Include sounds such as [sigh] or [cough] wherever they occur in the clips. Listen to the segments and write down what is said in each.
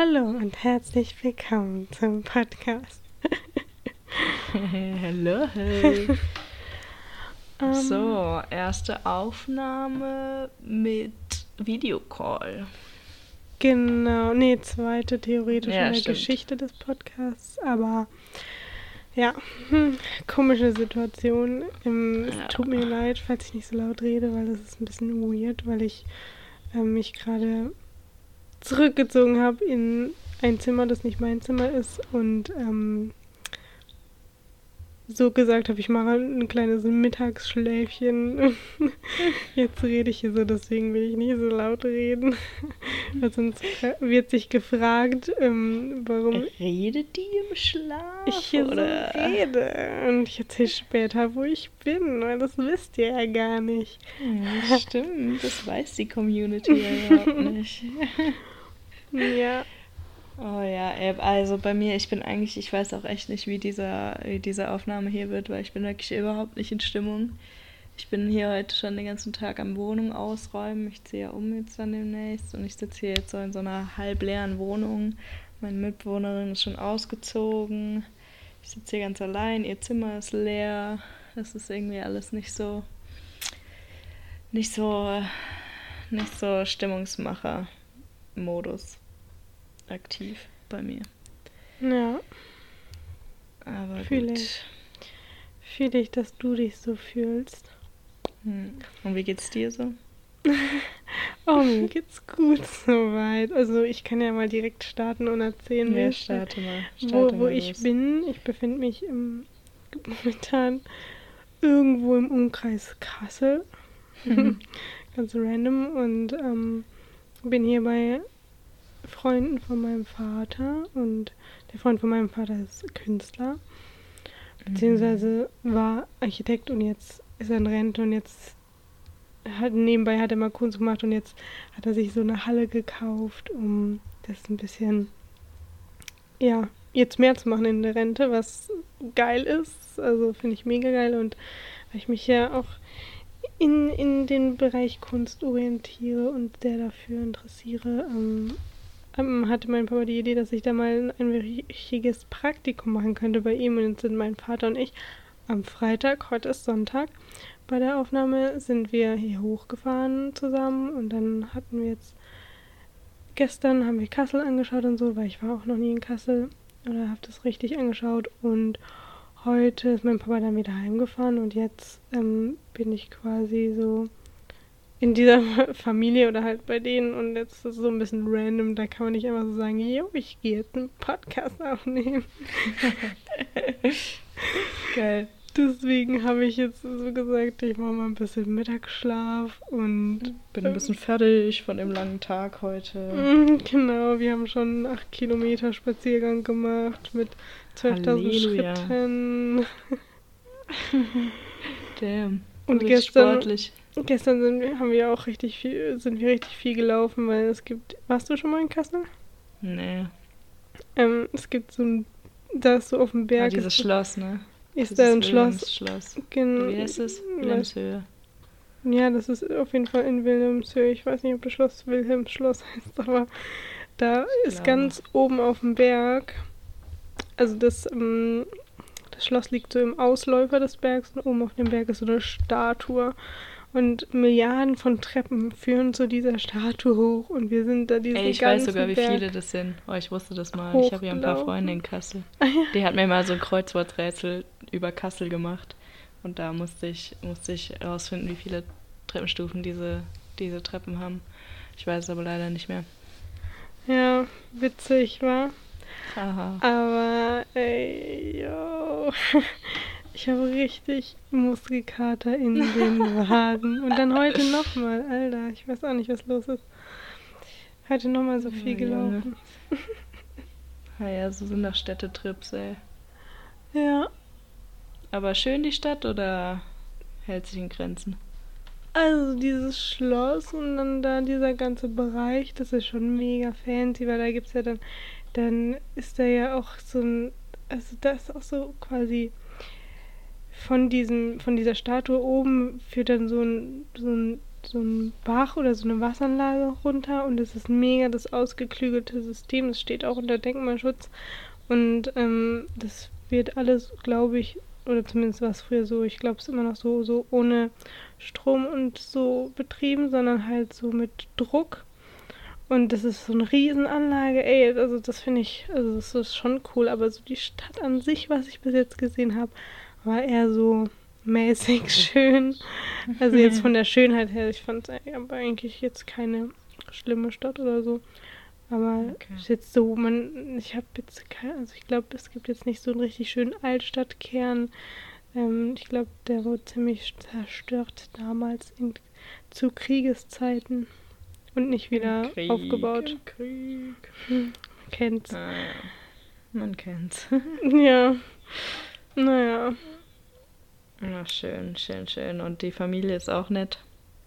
Hallo und herzlich willkommen zum Podcast. [laughs] Hallo. Hey. um, [laughs] so, erste Aufnahme mit Videocall. Genau, nee, zweite theoretisch ja, in der stimmt. Geschichte des Podcasts, aber ja, hm, komische Situation. Ähm, ja. Es tut mir leid, falls ich nicht so laut rede, weil das ist ein bisschen weird, weil ich äh, mich gerade zurückgezogen habe in ein Zimmer, das nicht mein Zimmer ist. Und ähm, so gesagt habe, ich mache ein kleines Mittagsschläfchen. [laughs] Jetzt rede ich hier so, deswegen will ich nicht so laut reden. Weil sonst wird sich gefragt, ähm, warum. Redet die im Schlaf? Ich hier oder? so rede. Und ich erzähle später, wo ich bin, weil das wisst ihr ja gar nicht. Ja, stimmt, das weiß die Community ja überhaupt [laughs] nicht. ja. Oh ja, also bei mir, ich bin eigentlich, ich weiß auch echt nicht, wie, dieser, wie diese Aufnahme hier wird, weil ich bin wirklich überhaupt nicht in Stimmung. Ich bin hier heute schon den ganzen Tag am Wohnung ausräumen. Ich ziehe ja um jetzt dann demnächst und ich sitze hier jetzt so in so einer halbleeren Wohnung. Meine Mitbewohnerin ist schon ausgezogen. Ich sitze hier ganz allein, ihr Zimmer ist leer. Das ist irgendwie alles nicht so, nicht so, nicht so Stimmungsmacher-Modus aktiv bei mir. Ja. Aber Fühle gut. ich. Fühle ich, dass du dich so fühlst. Hm. Und wie geht's dir so? [laughs] oh, mir geht's gut soweit. Also ich kann ja mal direkt starten und erzählen, ja, starte mal. Starte wo, wo mal ich los. bin. Ich befinde mich im, momentan irgendwo im Umkreis Kassel. [laughs] Ganz random und ähm, bin hier bei Freunden von meinem Vater und der Freund von meinem Vater ist Künstler, beziehungsweise war Architekt und jetzt ist er in Rente und jetzt hat nebenbei hat er mal Kunst gemacht und jetzt hat er sich so eine Halle gekauft, um das ein bisschen ja jetzt mehr zu machen in der Rente, was geil ist. Also finde ich mega geil und weil ich mich ja auch in, in den Bereich Kunst orientiere und der dafür interessiere, ähm, hatte mein Papa die Idee, dass ich da mal ein richtiges Praktikum machen könnte bei ihm. Und jetzt sind mein Vater und ich am Freitag, heute ist Sonntag, bei der Aufnahme sind wir hier hochgefahren zusammen und dann hatten wir jetzt gestern haben wir Kassel angeschaut und so, weil ich war auch noch nie in Kassel oder habe das richtig angeschaut und heute ist mein Papa dann wieder heimgefahren und jetzt ähm, bin ich quasi so in dieser [laughs] Familie oder halt bei denen und jetzt ist es so ein bisschen random, da kann man nicht einfach so sagen, jo, ich gehe jetzt einen Podcast [laughs] aufnehmen. [laughs] Geil. Deswegen habe ich jetzt so gesagt, ich mache mal ein bisschen Mittagsschlaf und bin ein bisschen fertig von dem langen Tag heute. Mm, genau, wir haben schon einen 8 Kilometer Spaziergang gemacht mit 12.000 Schritten. Damn. Und gestern, sportlich. Gestern sind wir, haben wir auch richtig viel, sind wir richtig viel gelaufen, weil es gibt. Warst du schon mal in Kassel? Nee. Ähm, es gibt so ein, da ist so auf dem Berg. Ah, dieses Schloss, ne? Ist da ein Schloss? Schloss. Genau. Wie heißt es? Wilhelmshöhe. Ja, das ist auf jeden Fall in Wilhelmshöhe. Ich weiß nicht, ob das Schloss Wilhelmsschloss [laughs] heißt, aber da ich ist glaube. ganz oben auf dem Berg. Also das, ähm, das Schloss liegt so im Ausläufer des Bergs und oben auf dem Berg ist so eine Statue. Und Milliarden von Treppen führen zu dieser Statue hoch und wir sind da diesen Ey, ich weiß sogar, wie Berg viele das sind. Oh, ich wusste das mal. Ich habe ja ein paar Freunde in Kassel. Ah, ja. Die hat mir mal so ein Kreuzworträtsel über Kassel gemacht. Und da musste ich, musste ich herausfinden, wie viele Treppenstufen diese, diese Treppen haben. Ich weiß es aber leider nicht mehr. Ja, witzig, war. Aha. Aber, ey, yo. [laughs] Ich habe richtig Muskelkater in den Waden. Und dann heute [laughs] nochmal, Alter. Ich weiß auch nicht, was los ist. Heute nochmal so viel [laughs] ja, gelaufen. Naja, so sind doch Städtetrips, ey. Ja. Aber schön die Stadt oder hält sich in Grenzen? Also dieses Schloss und dann da dieser ganze Bereich, das ist schon mega fancy, weil da gibt es ja dann, dann ist da ja auch so ein, also da ist auch so quasi von diesem, von dieser Statue oben führt dann so ein, so ein so ein Bach oder so eine Wasseranlage runter und es ist mega das ausgeklügelte System. Das steht auch unter Denkmalschutz und ähm, das wird alles, glaube ich, oder zumindest war es früher so, ich glaube es immer noch so, so ohne Strom und so betrieben, sondern halt so mit Druck. Und das ist so eine Riesenanlage, ey, also das finde ich, also das ist schon cool, aber so die Stadt an sich, was ich bis jetzt gesehen habe, war eher so mäßig [laughs] schön. Also jetzt von der Schönheit her, ich fand es aber eigentlich jetzt keine schlimme Stadt oder so. Aber Okay. ist jetzt so, man, ich habe jetzt keine, also ich glaube, es gibt jetzt nicht so einen richtig schönen Altstadtkern. Ähm, ich glaube, der wurde ziemlich zerstört damals in, zu Kriegeszeiten und nicht wieder Krieg, aufgebaut. Krieg. Kennt's. Ah. Man kennt's. [laughs] Ja. Naja. Na, schön, schön, schön. Und die Familie ist auch nett.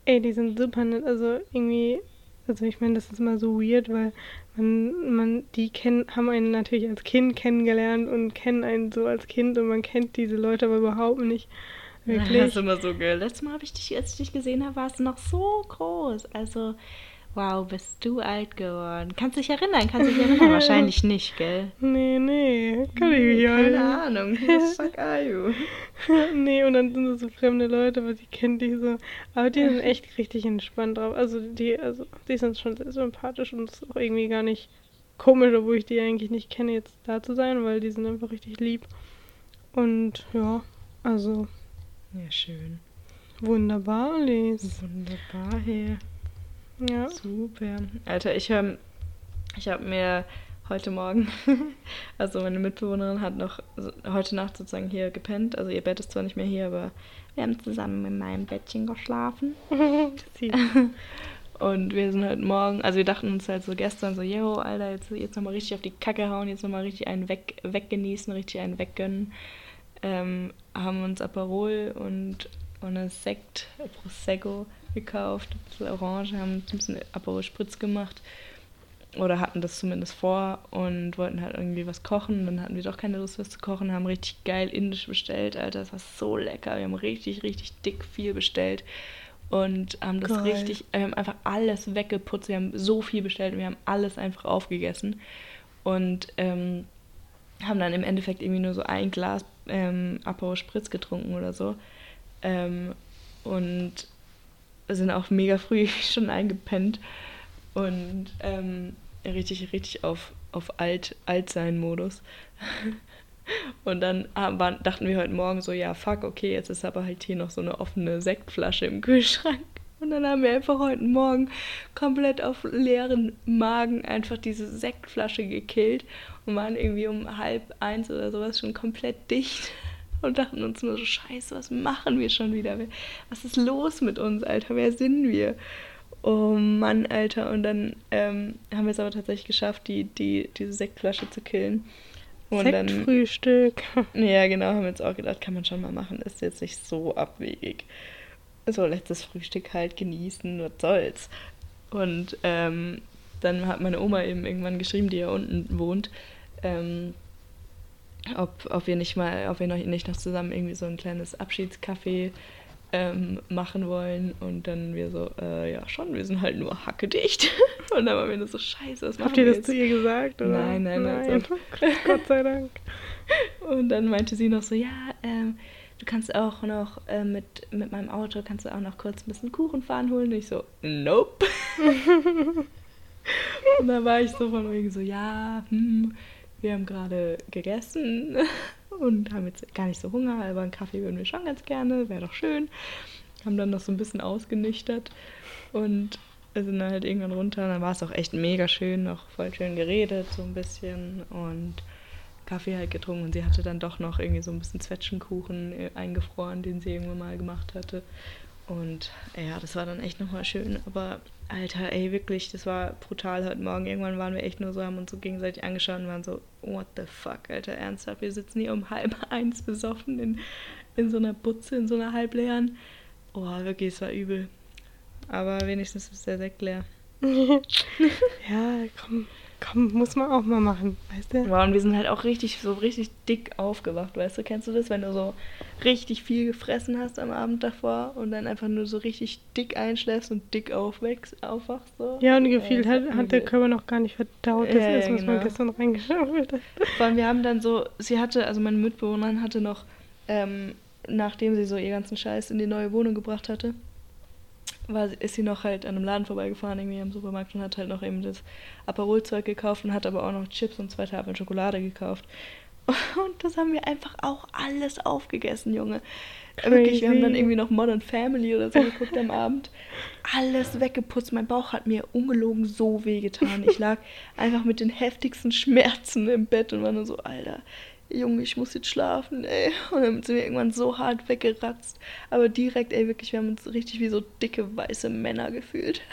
Ey, die sind super nett. Also irgendwie, also ich meine, das ist immer so weird, weil man, man, die kennen, haben einen natürlich als Kind kennengelernt und kennen einen so als Kind und man kennt diese Leute aber überhaupt nicht. [laughs] Das Wirklich. ist immer so geil. Letztes Mal habe ich dich, als ich dich gesehen habe, warst du noch so groß. Also, wow, bist du alt geworden. Kannst dich erinnern, kannst dich erinnern. [laughs] Wahrscheinlich nicht, gell? Nee, nee, kann ich mich Keine erinnern. Ahnung. [laughs] Who the fuck are you? [laughs] nee, und dann sind das so fremde Leute, aber die kennen die so. Aber die sind echt richtig entspannt drauf. Also die, also die sind schon sehr sympathisch und es ist auch irgendwie gar nicht komisch, obwohl ich die eigentlich nicht kenne, jetzt da zu sein, weil die sind einfach richtig lieb. Und ja, also Ja, schön. wunderbar, Alice. Wunderbar, hey. Ja. Super. Alter, ich habe ich hab mir heute Morgen, [laughs] also meine Mitbewohnerin hat noch heute Nacht sozusagen hier gepennt. Also ihr Bett ist zwar nicht mehr hier, aber wir haben zusammen in meinem Bettchen geschlafen. [laughs] [laughs] Und wir sind heute Morgen, also wir dachten uns halt so gestern so, yo, Alter, jetzt, jetzt nochmal richtig auf die Kacke hauen, jetzt nochmal richtig einen weg, weggenießen, richtig einen weggönnen. Ähm, haben uns Aperol und, und ein Sekt, Prosecco gekauft, ein bisschen Orange, haben ein bisschen Aperol Spritz gemacht. Oder hatten das zumindest vor und wollten halt irgendwie was kochen. Dann hatten wir doch keine Lust, was zu kochen, haben richtig geil indisch bestellt, Alter. Das war so lecker. Wir haben richtig, richtig dick viel bestellt und haben das Geil. richtig, wir haben einfach alles weggeputzt. Wir haben so viel bestellt und wir haben alles einfach aufgegessen. Und ähm, haben dann im Endeffekt irgendwie nur so ein Glas ähm, Aperol Spritz getrunken oder so. Ähm, und sind auch mega früh [laughs] schon eingepennt und ähm, richtig, richtig auf, auf alt, Altsein-Modus. [laughs] Und dann waren, dachten wir heute Morgen so, ja, fuck, okay, jetzt ist aber halt hier noch so eine offene Sektflasche im Kühlschrank. Und dann haben wir einfach heute Morgen komplett auf leeren Magen einfach diese Sektflasche gekillt und waren irgendwie um halb eins oder sowas schon komplett dicht und dachten uns nur so, scheiße, was machen wir schon wieder? Was ist los mit uns, Alter? Wer sind wir? Oh Mann, Alter. Und dann ähm, haben wir es aber tatsächlich geschafft, die, die, diese Sektflasche zu killen. Und dann, Sektfrühstück. [laughs] ja, genau, haben wir uns auch gedacht, kann man schon mal machen, ist jetzt nicht so abwegig. So, letztes Frühstück halt genießen, was soll's. Und ähm, dann hat meine Oma eben irgendwann geschrieben, die ja unten wohnt, ähm, ob, ob wir nicht mal, ob wir noch, nicht noch zusammen irgendwie so ein kleines Abschiedscafé ähm, machen wollen. Und dann wir so, äh, ja schon, wir sind halt nur hackedicht. [laughs] Und dann waren wir nur so, scheiße, was Habt ihr das jetzt? zu ihr gesagt? Oder? Nein, nein, nein, nein. so- [laughs] Gott sei Dank. [laughs] Und dann meinte sie noch so, ja, ähm, du kannst auch noch äh, mit, mit meinem Auto, kannst du auch noch kurz ein bisschen Kuchen fahren holen. Und ich so, nope. und dann war ich so von wegen so, ja, hm, wir haben gerade gegessen [laughs] und haben jetzt gar nicht so Hunger, aber einen Kaffee würden wir schon ganz gerne, wäre doch schön. Haben dann noch so ein bisschen ausgenüchtert und sind dann halt irgendwann runter. Dann war es auch echt mega schön, noch voll schön geredet, so ein bisschen und Kaffee halt getrunken. Und sie hatte dann doch noch irgendwie so ein bisschen Zwetschgenkuchen äh, eingefroren, den sie irgendwann mal gemacht hatte. Und ja, das war dann echt nochmal schön. Aber Alter, ey, wirklich, das war brutal heute Morgen. Irgendwann waren wir echt nur so, haben uns so gegenseitig angeschaut und waren so, what the fuck, Alter, ernsthaft, wir sitzen hier um halb eins besoffen in, in so einer Butze, in so einer halbleeren. Oh, wirklich, es war übel. Aber wenigstens ist der Sekt leer. [laughs] [laughs] ja, komm. Komm, muss man auch mal machen, weißt du? Wow, und wir sind halt auch richtig, so richtig dick aufgewacht, weißt du? Kennst du das, wenn du so richtig viel gefressen hast am Abend davor und dann einfach nur so richtig dick einschläfst und dick aufwächst, aufwachst? So? Ja, und gefühlt hat, hat der Körper noch gar nicht verdaut, das Ja, ja, ist, was man genau. gestern reingeschaufelt hat. Vor allem, wir haben dann so, sie hatte, also meine Mitbewohnerin hatte noch, ähm, nachdem sie so ihr ganzen Scheiß in die neue Wohnung gebracht hatte, war, ist sie noch halt an einem Laden vorbeigefahren, irgendwie im Supermarkt und hat halt noch eben das Aperolzeug gekauft und hat aber auch noch Chips und zwei Tafeln Schokolade gekauft. [laughs] Und das haben wir einfach auch alles aufgegessen, Junge. Wirklich, wir haben dann Crazy. irgendwie noch Modern Family oder so geguckt am Abend. Alles weggeputzt. Mein Bauch hat mir ungelogen so wehgetan. Ich lag [laughs] einfach mit den heftigsten Schmerzen im Bett und war nur so, Alter, Junge, ich muss jetzt schlafen, ey. Und dann sind wir irgendwann so hart weggeratzt. Aber direkt, ey, wirklich, wir haben uns richtig wie so dicke weiße Männer gefühlt. [laughs]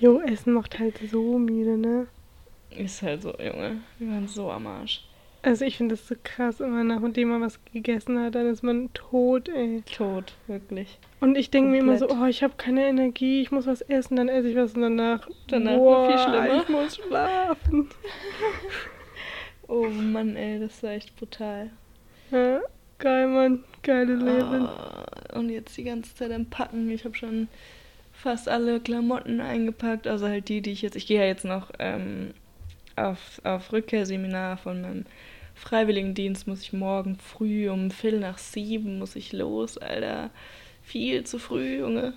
Jo, Essen macht halt so müde, ne? Ist halt so, Junge. Wir waren so am Arsch. Also ich finde das so krass, immer nachdem man was gegessen hat, dann ist man tot, ey. Tot, wirklich. Und ich denke mir immer so, oh, ich habe keine Energie, ich muss was essen, dann esse ich was und danach, Danach boah, viel schlimmer. ich muss schlafen. [laughs] Oh Mann, ey, das war echt brutal. Ja, geil, Mann, geile Leben. Ah, und jetzt die ganze Zeit am Packen. Ich habe schon fast alle Klamotten eingepackt. Also halt die, die ich jetzt. Ich gehe ja jetzt noch ähm, auf, auf Rückkehrseminar von meinem Freiwilligendienst. Muss ich morgen früh um Viertel nach sieben muss ich los, Alter. Viel zu früh, Junge.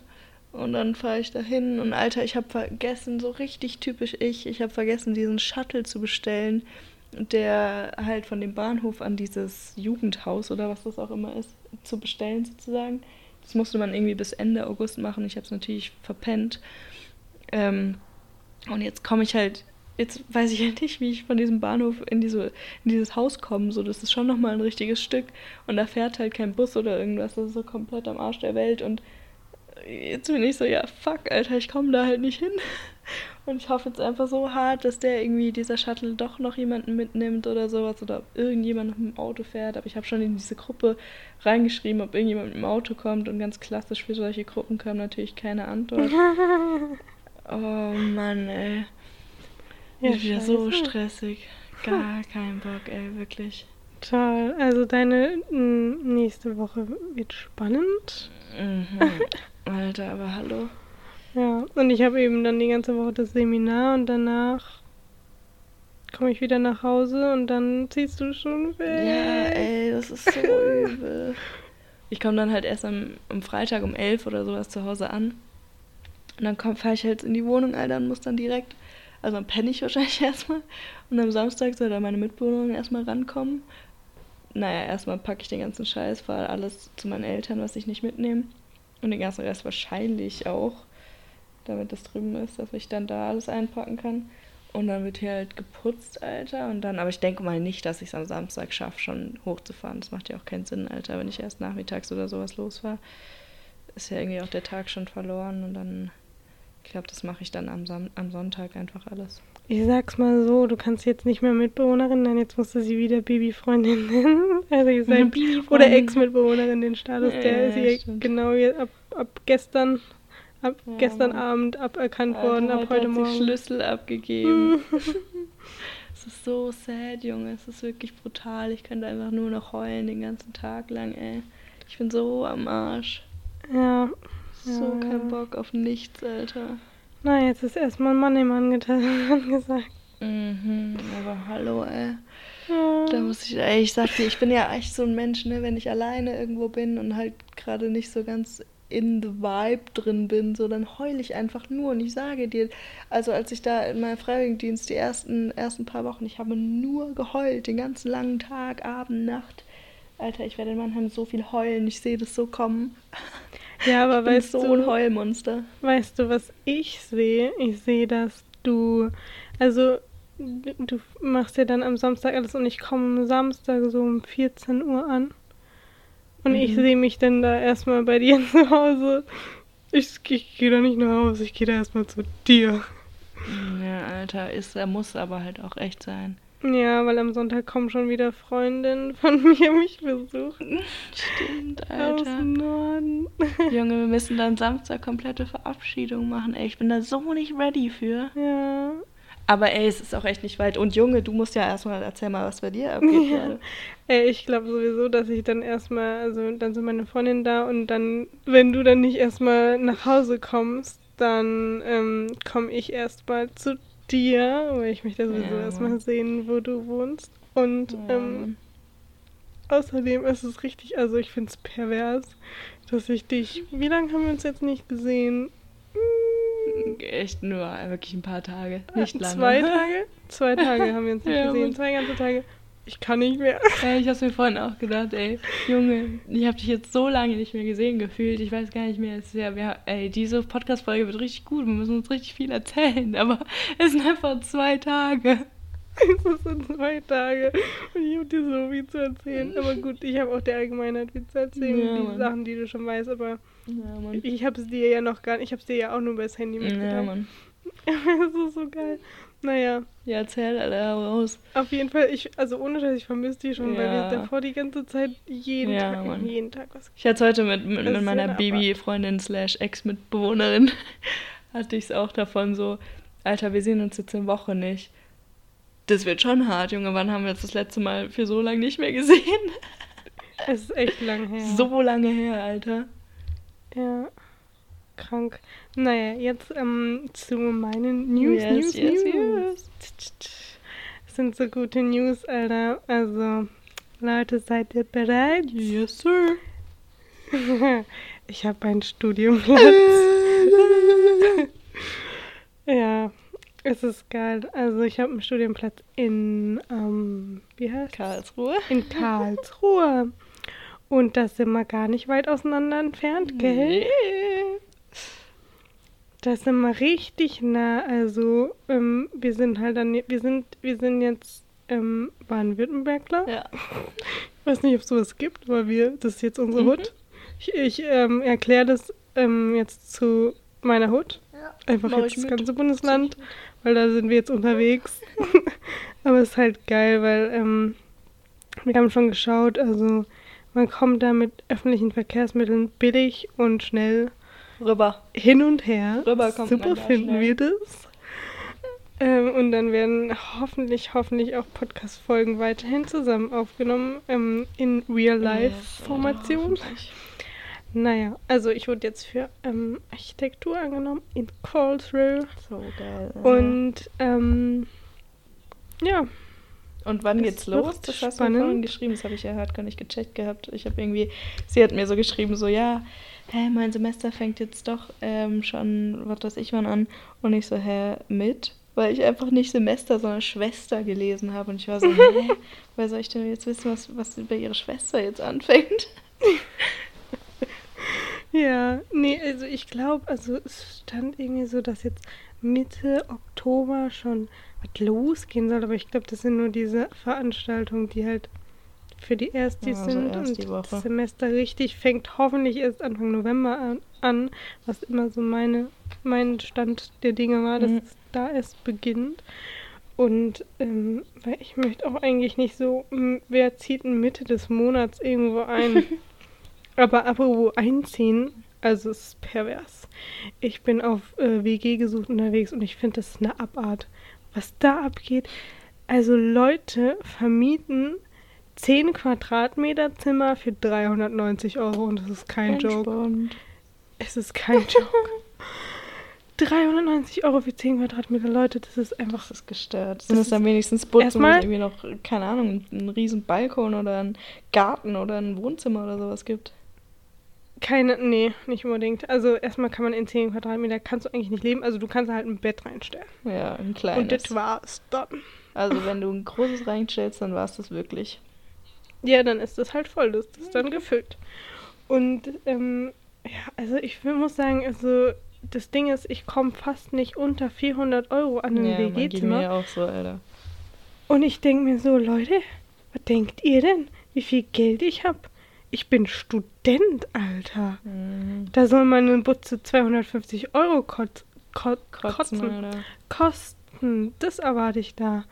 Und dann fahre ich dahin und Alter, ich habe vergessen, so richtig typisch ich, ich habe vergessen, diesen Shuttle zu bestellen, der halt von dem Bahnhof an dieses Jugendhaus oder was das auch immer ist, zu bestellen sozusagen. Das musste man irgendwie bis Ende August machen. Ich habe es natürlich verpennt. Ähm, und jetzt komme ich halt, jetzt weiß ich ja nicht, wie ich von diesem Bahnhof in, diese, in dieses Haus komme. So, das ist schon nochmal ein richtiges Stück. Und da fährt halt kein Bus oder irgendwas. Das ist so komplett am Arsch der Welt. Und jetzt bin ich so, ja, fuck, Alter, ich komme da halt nicht hin. Und ich hoffe jetzt einfach so hart, dass der irgendwie, dieser Shuttle, doch noch jemanden mitnimmt oder sowas. Oder ob irgendjemand mit dem Auto fährt. Aber ich habe schon in diese Gruppe reingeschrieben, ob irgendjemand mit dem Auto kommt. Und ganz klassisch für solche Gruppen kam natürlich keine Antwort. [laughs] Oh Mann, ey. Ja, Ist wieder so stressig. Gar kein Bock, ey, wirklich. Toll. Also deine nächste Woche wird spannend. Mhm. Alter, aber hallo. Ja, und ich habe eben dann die ganze Woche das Seminar und danach komme ich wieder nach Hause und dann ziehst du schon weg. Ja, ey, das ist so [laughs] übel. Ich komme dann halt erst am, am Freitag um 11 oder sowas zu Hause an. Und dann fahre ich halt in die Wohnung, Alter, und muss dann direkt, also dann penne ich wahrscheinlich [laughs] erstmal. Und am Samstag soll dann meine Mitbewohnerin erstmal rankommen. Naja, erstmal packe ich den ganzen Scheiß, fahre alles zu meinen Eltern, was ich nicht mitnehme. Und den ganzen Rest wahrscheinlich auch, damit das drüben ist, dass ich dann da alles einpacken kann. Und dann wird hier halt geputzt, Alter. Und dann, aber ich denke mal nicht, dass ich es am Samstag schaffe, schon hochzufahren. Das macht ja auch keinen Sinn, Alter, wenn ich erst nachmittags oder sowas losfahre. Ist ja irgendwie auch der Tag schon verloren. Und dann, ich glaube, das mache ich dann am, Sam am Sonntag einfach alles. Ich sag's mal so, du kannst jetzt nicht mehr Mitbewohnerin nennen, jetzt musst du sie wieder Babyfreundin [laughs] nennen. Also ihr seid [laughs] oder Ex-Mitbewohnerin, den Status, Ja, der ist ja, genau ab, ab gestern, ab Ja, gestern. Abend aberkannt worden, ab heute hat Morgen. Schlüssel abgegeben. [laughs] es ist so sad, Junge. Es ist wirklich brutal. Ich könnte einfach nur noch heulen den ganzen Tag lang, ey. Ich bin so am Arsch. Ja. So Ja, kein ja. Bock auf nichts, Alter. Na, jetzt ist erstmal ein Mann im angetan, [laughs] angesagt. Mhm, aber hallo, ey. Ja. Da muss ich, ey, ich sag dir, ich bin ja echt so ein Mensch, ne, wenn ich alleine irgendwo bin und halt gerade nicht so ganz in the vibe drin bin, so dann heule ich einfach nur. Und ich sage dir, also als ich da in meinem Freiwilligendienst die ersten, ersten paar Wochen, ich habe nur geheult, den ganzen langen Tag, Abend, Nacht. Alter, ich werde in Mannheim so viel heulen, ich sehe das so kommen. ja, aber [laughs] ich bin weißt so du, ein Heulmonster. Weißt du, was ich sehe? Ich sehe, dass du, also du du machst ja dann am Samstag alles und ich komme am Samstag so um 14 Uhr an. Und ich Mhm. sehe mich dann da erstmal bei dir [laughs] zu Hause. Ich, ich gehe da nicht nach Hause, ich gehe da erstmal zu dir. Ja, Alter, ist, er muss aber halt auch echt sein. Ja, weil am Sonntag kommen schon wieder Freundinnen von [laughs] mir mich besuchen. Stimmt, Aus Alter. dem Norden. [laughs] Junge, wir müssen dann Samstag komplette Verabschiedung machen. Ey, ich bin da so nicht ready für. Ja. Aber ey, es ist auch echt nicht weit. Und Junge, du musst ja erstmal erzähl mal, was bei dir abgeht Ja. [laughs] gerade. Ey, ich glaube sowieso, dass ich dann erstmal, also dann sind meine Freundin da und dann, wenn du dann nicht erstmal nach Hause kommst, dann ähm, komme ich erstmal zu dir, weil ich möchte sowieso Ja, erstmal sehen, wo du wohnst. Und Ja, ähm, außerdem ist es richtig, also ich finde es pervers, dass ich dich, wie lange haben wir uns jetzt nicht gesehen? Hm, Echt nur wirklich ein paar Tage. Nicht lange. Zwei Tage? Zwei Tage haben wir uns nicht [laughs] Ja, gesehen, zwei ganze Tage. Ich kann nicht mehr. Ja, ich hab's mir vorhin auch gedacht, ey. Junge, ich hab dich jetzt so lange nicht mehr gesehen gefühlt. Ich weiß gar nicht mehr. Es ist ja, wir, ey, diese Podcast-Folge wird richtig gut. Wir müssen uns richtig viel erzählen. Aber es sind einfach zwei Tage. Es sind zwei Tage und ich habe dir so viel zu erzählen. Aber gut, ich habe auch der Allgemeinheit viel zu erzählen. Ja, die Mann. Sachen, die du schon weißt. Aber Ja, ich habe es dir ja noch gar nicht. Ich habe es dir ja auch nur übers Handy Ja, mitgeteilt. Mann. [laughs] das ist so geil. Naja, Ja, erzähl, hau raus. auf jeden Fall, ich, also ohne dass ich vermisse die schon, weil Ja. wir davor die ganze Zeit jeden Ja, Tag, Mann. jeden Tag was. Ich hatte heute mit, mit, mit meiner ein Babyfreundin slash Ex-Mitbewohnerin [laughs] hatte ich es auch davon so, Alter, wir sehen uns jetzt eine Woche nicht. Das wird schon hart, Junge. Wann haben wir uns das letzte Mal für so lange nicht mehr gesehen? [laughs] Es ist echt lang her. So lange her, Alter. Ja, krank. Naja, jetzt ähm, zu meinen News, Yes, News, yes, News. Das sind so gute News, Alter. Also, Leute, seid ihr bereit? Yes, sir. [laughs] Ich habe einen Studiumplatz. [laughs] ja, es ist geil. Also, ich habe einen Studienplatz in, ähm, wie heißt Karlsruhe. In Karlsruhe. Und das sind wir gar nicht weit auseinander entfernt, gell? Nee. Das sind wir richtig nah. Also, ähm, wir sind halt dann, wir sind, wir sind jetzt ähm, Baden-Württembergler. Ja. Ich weiß nicht, ob es sowas gibt, aber wir, das ist jetzt unsere Mhm. Hut. Ich, ich ähm, erkläre das ähm, jetzt zu meiner Hut. Ja. Einfach jetzt das mit. ganze Bundesland, weil da sind wir jetzt unterwegs. [laughs] aber es ist halt geil, weil ähm, wir haben schon geschaut, also man kommt da mit öffentlichen Verkehrsmitteln billig und schnell Rüber. hin und her. Rüber kommt Super finden schnell. wir das. Ähm, und dann werden hoffentlich, hoffentlich auch Podcast-Folgen weiterhin zusammen aufgenommen ähm, in Real-Life-Formation. Ja. Naja, also ich wurde jetzt für ähm, Architektur angenommen in Karlsruhe. so geil. Und ähm, ja, Und wann Es geht's los? Das hast du vorhin geschrieben. Das habe ich ja hart gar nicht gecheckt gehabt. Ich habe irgendwie, sie hat mir so geschrieben, so, ja, hä, mein Semester fängt jetzt doch ähm, schon, was weiß ich wann an. Und ich so, hä, mit? Weil ich einfach nicht Semester, sondern Schwester gelesen habe. Und ich war so, [laughs] hä, woher soll ich denn jetzt wissen, was, was bei ihrer Schwester jetzt anfängt? [laughs] ja, nee, also ich glaube, also es stand irgendwie so, dass jetzt Mitte Oktober schon was losgehen soll, aber ich glaube, das sind nur diese Veranstaltungen, die halt für die Erstis Ja, also sind erst und Woche. das Semester richtig fängt hoffentlich erst Anfang November an, an was immer so meine, mein Stand der Dinge war, dass Mhm. es da erst beginnt. Und ähm, weil ich möchte auch eigentlich nicht so, m, wer zieht in Mitte des Monats irgendwo ein? [laughs] Aber apropos einziehen, also es ist pervers. Ich bin auf äh, WG gesucht unterwegs und ich finde das ist eine Abart. Was da abgeht. Also Leute vermieten 10 Quadratmeter Zimmer für 390 Euro und das ist kein Joke. Entspannt. Es ist kein Joke. 390 [laughs] Euro für 10 Quadratmeter, Leute, das ist einfach. Das ist gestört. Sind es dann wenigstens Putzen, Erstmal- irgendwie noch, keine Ahnung, einen riesen Balkon oder einen Garten oder ein Wohnzimmer oder sowas gibt? Keine, nee, nicht unbedingt. Also erstmal kann man in 10 Quadratmeter kannst du eigentlich nicht leben. Also du kannst halt ein Bett reinstellen. Ja, ein kleines. Und das war's dann. Also wenn du ein großes reinstellst, dann war es das wirklich. Ja, dann ist das halt voll, das ist dann gefüllt. Und ähm, ja, also ich muss sagen, also das Ding ist, ich komme fast nicht unter 400 Euro an ein ja, WG-Zimmer. ja auch so, Alter. Und ich denke mir so, Leute, was denkt ihr denn, wie viel Geld ich habe? Ich bin Student, Alter. Mhm. Da soll meine Butze 250 Euro kotz, kot, Kotzen, kotzen. Kosten. Das erwarte ich da.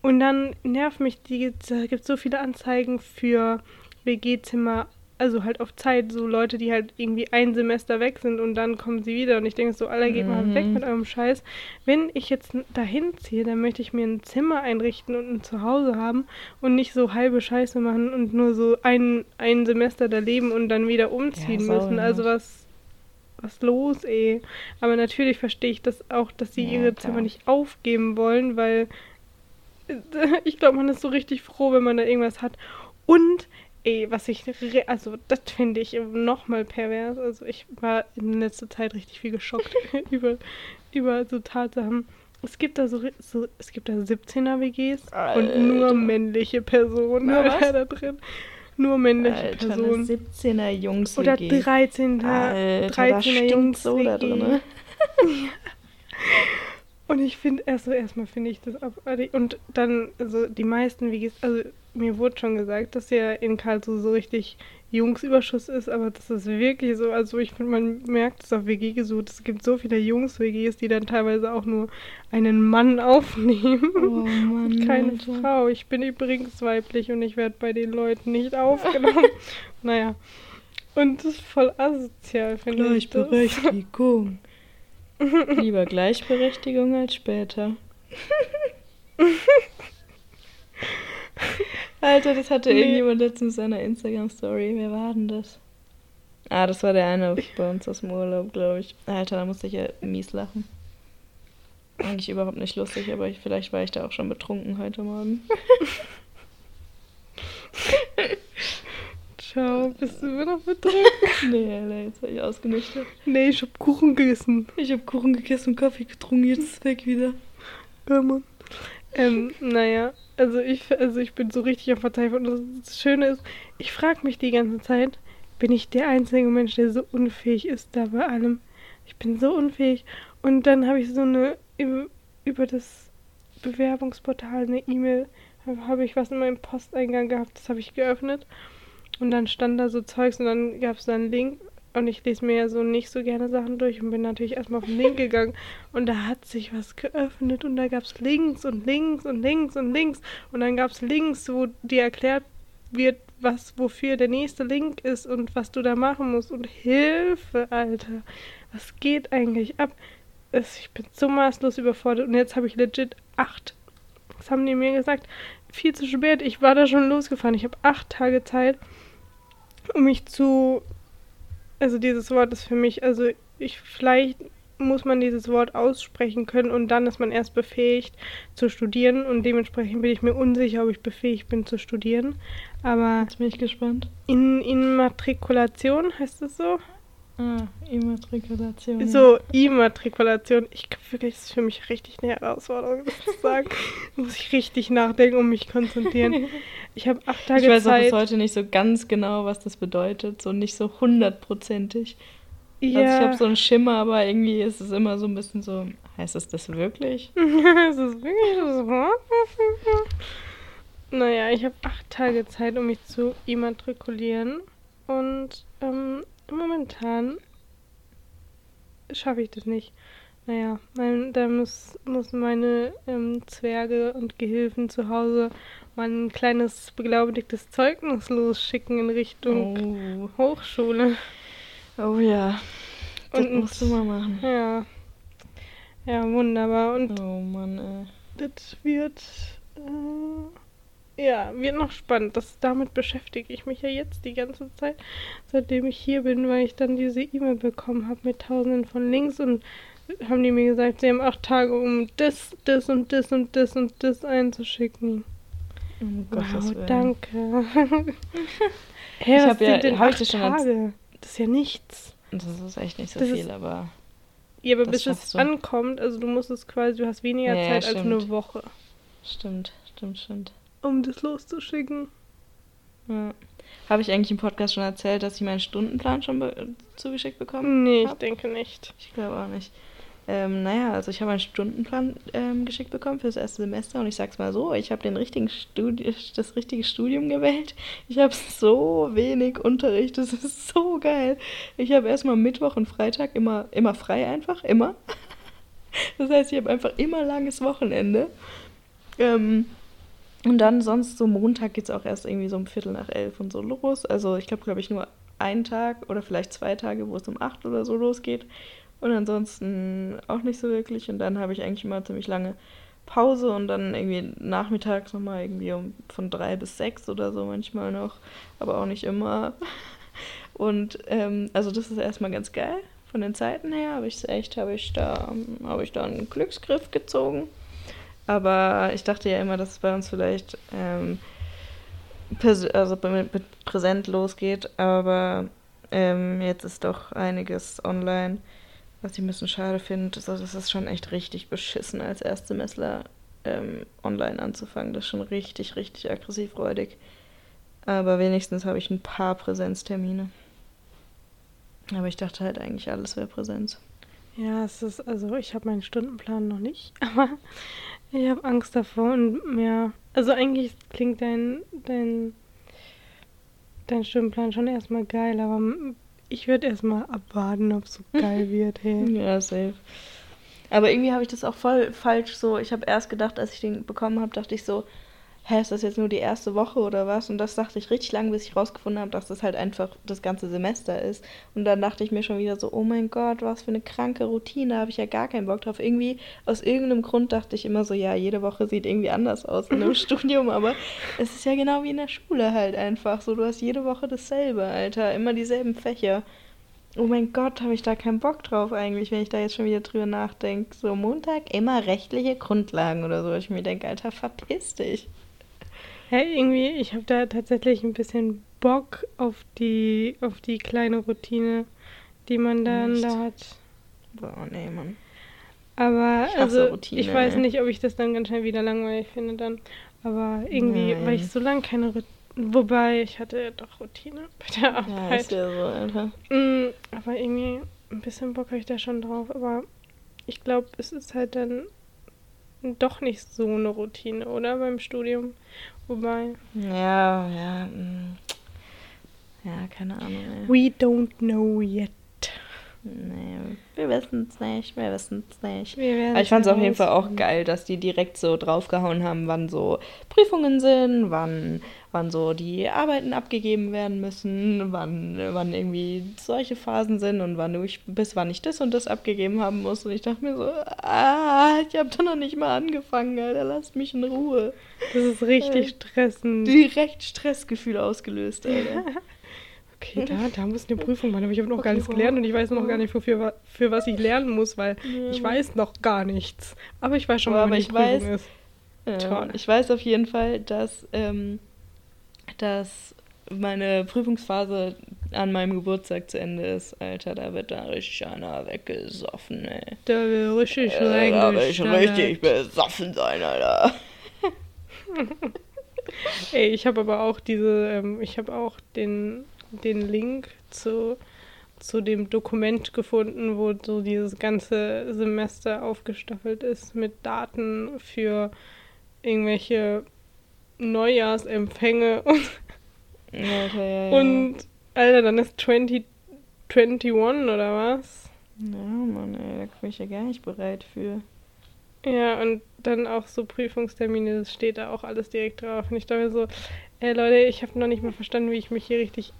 Und dann nervt mich die, da gibt so viele Anzeigen für WG-Zimmer, also halt auf Zeit, so Leute, die halt irgendwie ein Semester weg sind und dann kommen sie wieder und ich denke so, Alter, geht mal Mhm. weg mit eurem Scheiß. Wenn ich jetzt dahin ziehe, dann möchte ich mir ein Zimmer einrichten und ein Zuhause haben und nicht so halbe Scheiße machen und nur so ein, ein Semester da leben und dann wieder umziehen Ja, müssen. Also nervig. was, was los, ey. Aber natürlich verstehe ich das auch, dass sie Ja, ihre klar. Zimmer nicht aufgeben wollen, weil [laughs] ich glaube, man ist so richtig froh, wenn man da irgendwas hat. Und, ey, was ich, re- also das finde ich nochmal pervers. Also ich war in letzter Zeit richtig viel geschockt [laughs] [laughs] über, über so Tatsachen. Es gibt da so, so es gibt da 17er WGs und nur Alter. männliche Personen Alter, [laughs] was? da drin. Nur männliche Alter, Personen. 17er Jungs Oder WG. 13. Alter, da 13er stinkt's Jungs so da drin. Und ich finde, erst so erstmal finde ich das abartig. Und dann, also die meisten WGs, also mir wurde schon gesagt, dass ja in Karlsruhe so richtig Jungsüberschuss ist, aber das ist wirklich so, also ich finde, man merkt es auf WG gesucht, es gibt so viele Jungs-WGs, die dann teilweise auch nur einen Mann [laughs] aufnehmen. Oh Mann, und keine Alter. Frau. Ich bin übrigens weiblich und ich werde bei den Leuten nicht aufgenommen. [laughs] naja. Und das ist voll asozial, finde ich. Gleichberechtigung. [laughs] Lieber Gleichberechtigung als später. Alter, das hatte Nee. irgendjemand letztens in seiner Instagram-Story. Wer war denn das? Ah, das war der eine bei uns aus dem Urlaub, glaube ich. Alter, da musste ich ja mies lachen. Eigentlich überhaupt nicht lustig, aber ich, vielleicht war ich da auch schon betrunken heute Morgen. [laughs] Ciao, bist du immer noch betrunken? [laughs] nee, Alter, jetzt war ich ausgenüchtert. nee, ich hab Kuchen gegessen. Ich habe Kuchen gegessen und Kaffee getrunken, jetzt ist es weg wieder. Ja, Mann. Ähm, naja, also ich, also ich bin so richtig am Verzweifeln. Und das Schöne ist, ich frage mich die ganze Zeit, bin ich der einzige Mensch, der so unfähig ist da bei allem? Ich bin so unfähig. Und dann habe ich so eine, über, das Bewerbungsportal eine E-Mail, habe hab ich was in meinem Posteingang gehabt, das habe ich geöffnet. Und dann stand da so Zeugs und dann gab es da einen Link. Und ich lese mir ja so nicht so gerne Sachen durch und bin natürlich erstmal auf den Link gegangen. Und da hat sich was geöffnet und da gab es Links und Links und Links und Links. Und dann gab es Links, wo dir erklärt wird, was wofür der nächste Link ist und was du da machen musst. Und Hilfe, Alter. Was geht eigentlich ab? Ich bin so maßlos überfordert. Und jetzt habe ich legit acht. Das haben die mir gesagt. Viel zu spät. Ich war da schon losgefahren. Ich habe acht Tage Zeit, um mich zu also dieses Wort ist für mich, also ich vielleicht muss man dieses Wort aussprechen können und dann ist man erst befähigt zu studieren und dementsprechend bin ich mir unsicher, ob ich befähigt bin zu studieren. Aber Jetzt bin ich gespannt. in Immatrikulation heißt es so? Ah, Immatrikulation. So, Immatrikulation. Ich glaube wirklich, das ist für mich richtig eine Herausforderung, das zu sagen. [laughs] Muss ich richtig nachdenken und mich konzentrieren. Ich habe acht Tage Ich weiß auch Zeit. bis heute nicht so ganz genau, was das bedeutet. So nicht so hundertprozentig. Also ich ja, habe so einen Schimmer, aber irgendwie ist es immer so ein bisschen so, heißt es das wirklich? [laughs] Es ist wirklich das Wort. Naja, ich habe acht Tage Zeit, um mich zu immatrikulieren. Und ähm, momentan schaffe ich das nicht. Naja, mein, da muss, muss meine ähm, Zwerge und Gehilfen zu Hause mal ein kleines beglaubigtes Zeugnis losschicken in Richtung Oh, Hochschule. oh ja. Das Und- musst du mal machen. Ja. Ja, wunderbar. Und Oh Mann, ey. Das wird. Äh, ja, wird noch spannend. Das, damit beschäftige ich mich ja jetzt die ganze Zeit, seitdem ich hier bin, weil ich dann diese E-Mail bekommen habe mit tausenden von Links und haben die mir gesagt, sie haben acht Tage, um das, das und das und das und das einzuschicken. Um Gottes wow, danke. [laughs] [laughs] Ich Hä, was hab ja- ich das schon als- Tage? Das ist ja nichts. Das ist echt nicht so Das viel, aber. Ja, aber bis es du. ankommt, also du musst es quasi, du hast weniger Ja, ja, Zeit als stimmt. eine Woche, Stimmt, stimmt, stimmt. Um das loszuschicken. Ja. Habe ich eigentlich im Podcast schon erzählt, dass ich meinen Stundenplan schon be zugeschickt bekomme? Nee, ich hab? denke nicht. Ich glaube auch nicht. Ähm, naja, also ich habe einen Stundenplan ähm, geschickt bekommen für das erste Semester und ich sag's mal so, ich habe den richtigen Studi [laughs] das richtige Studium gewählt. Ich habe so wenig Unterricht, das ist so geil. Ich habe erstmal Mittwoch und Freitag immer, immer frei einfach, immer. [laughs] Das heißt, ich habe einfach immer langes Wochenende. Ähm, Und dann sonst so Montag geht es auch erst irgendwie so um Viertel nach elf und so los. Also ich glaube, glaube ich, nur einen Tag oder vielleicht zwei Tage, wo es um acht oder so losgeht. Und ansonsten auch nicht so wirklich. Und dann habe ich eigentlich immer ziemlich lange Pause und dann irgendwie nachmittags nochmal irgendwie um von drei bis sechs oder so manchmal noch, aber auch nicht immer. [laughs] Und ähm, also das ist erstmal ganz geil. Von den Zeiten her habe ich echt, habe ich da, habe ich da einen Glücksgriff gezogen. Aber ich dachte ja immer, dass es bei uns vielleicht ähm, also mit Präsent losgeht, aber ähm, jetzt ist doch einiges online, was ich ein bisschen schade finde. Also das ist schon echt richtig beschissen, als Erstsemestler ähm, online anzufangen. Das ist schon richtig, richtig aggressivfreudig. Aber wenigstens habe ich ein paar Präsenztermine. Aber ich dachte halt eigentlich, alles wäre Präsenz. Ja, es ist, also ich habe meinen Stundenplan noch nicht, [laughs] aber ich habe Angst davor und mehr. Also eigentlich klingt dein, dein, dein Stundenplan schon erstmal geil, aber ich würde erstmal abwarten, ob es so [laughs] geil wird. Hey. Ja, safe. Aber irgendwie habe ich das auch voll falsch so. Ich habe erst gedacht, als ich den bekommen habe, dachte ich so, hä, ist das jetzt nur die erste Woche oder was? Und das dachte ich richtig lange, bis ich rausgefunden habe, dass das halt einfach das ganze Semester ist. Und dann dachte ich mir schon wieder so, oh mein Gott, was für eine kranke Routine, habe ich ja gar keinen Bock drauf. Irgendwie, aus irgendeinem Grund dachte ich immer so, ja, jede Woche sieht irgendwie anders aus in einem [laughs] Studium, aber es ist ja genau wie in der Schule halt einfach. So, du hast jede Woche dasselbe, Alter, immer dieselben Fächer. Oh mein Gott, habe ich da keinen Bock drauf eigentlich, wenn ich da jetzt schon wieder drüber nachdenke. So Montag immer rechtliche Grundlagen oder so. Ich mir denke, Alter, verpiss dich. Ja, irgendwie, ich habe da tatsächlich ein bisschen Bock auf die, auf die kleine Routine, die man dann Nicht. da hat. Boah, nee, Mann. Aber ich also Routine, ich weiß nicht, ob ich das dann ganz schnell wieder langweilig finde dann. Aber irgendwie, Nein. weil ich so lange keine Routine. Wobei, ich hatte doch Routine bei der Arbeit. Ja, ist ja so, Alter. Mm, aber irgendwie ein bisschen Bock habe ich da schon drauf. Aber ich glaube, es ist halt dann doch nicht so eine Routine, oder? Beim Studium. Wobei. Ja, ja. Mm. Ja, keine Ahnung. Ey. We don't know yet. Nee, wir wissen es nicht, wir wissen es nicht. Aber ich fand es auf jeden Fall auch geil, dass die direkt so draufgehauen haben, wann so Prüfungen sind, wann, wann so die Arbeiten abgegeben werden müssen, wann, wann irgendwie solche Phasen sind und wann ich, bis wann ich das und das abgegeben haben muss. Und ich dachte mir so, ah, ich habe doch noch nicht mal angefangen, Alter, lasst mich in Ruhe. Das ist richtig stressend. Direkt Stressgefühl ausgelöst, Alter. [laughs] okay, da, da muss eine Prüfung machen, aber ich habe noch okay, gar nichts gelernt und ich weiß noch gar nicht, wofür, für was ich lernen muss, weil ja. ich weiß noch gar nichts. Aber ich weiß schon, mal, was die Prüfung weiß, ist. Ja, ich weiß auf jeden Fall, dass, ähm, dass meine Prüfungsphase an meinem Geburtstag zu Ende ist. Alter, da wird da richtig einer weggesoffen, ey. Da wird richtig äh, Da will ich richtig besoffen sein, Alter. [laughs] Ey, ich habe aber auch diese, ähm, ich habe auch den den Link zu, zu dem Dokument gefunden, wo so dieses ganze Semester aufgestaffelt ist mit Daten für irgendwelche Neujahrsempfänge [laughs] und, okay, ja, und Alter, dann ist 2021 oder was? Ja, Mann, ey, da bin ich ja gar nicht bereit für. Ja, und dann auch so Prüfungstermine, das steht da auch alles direkt drauf. Und ich dachte so, ey Leute, ich habe noch nicht mal verstanden, wie ich mich hier richtig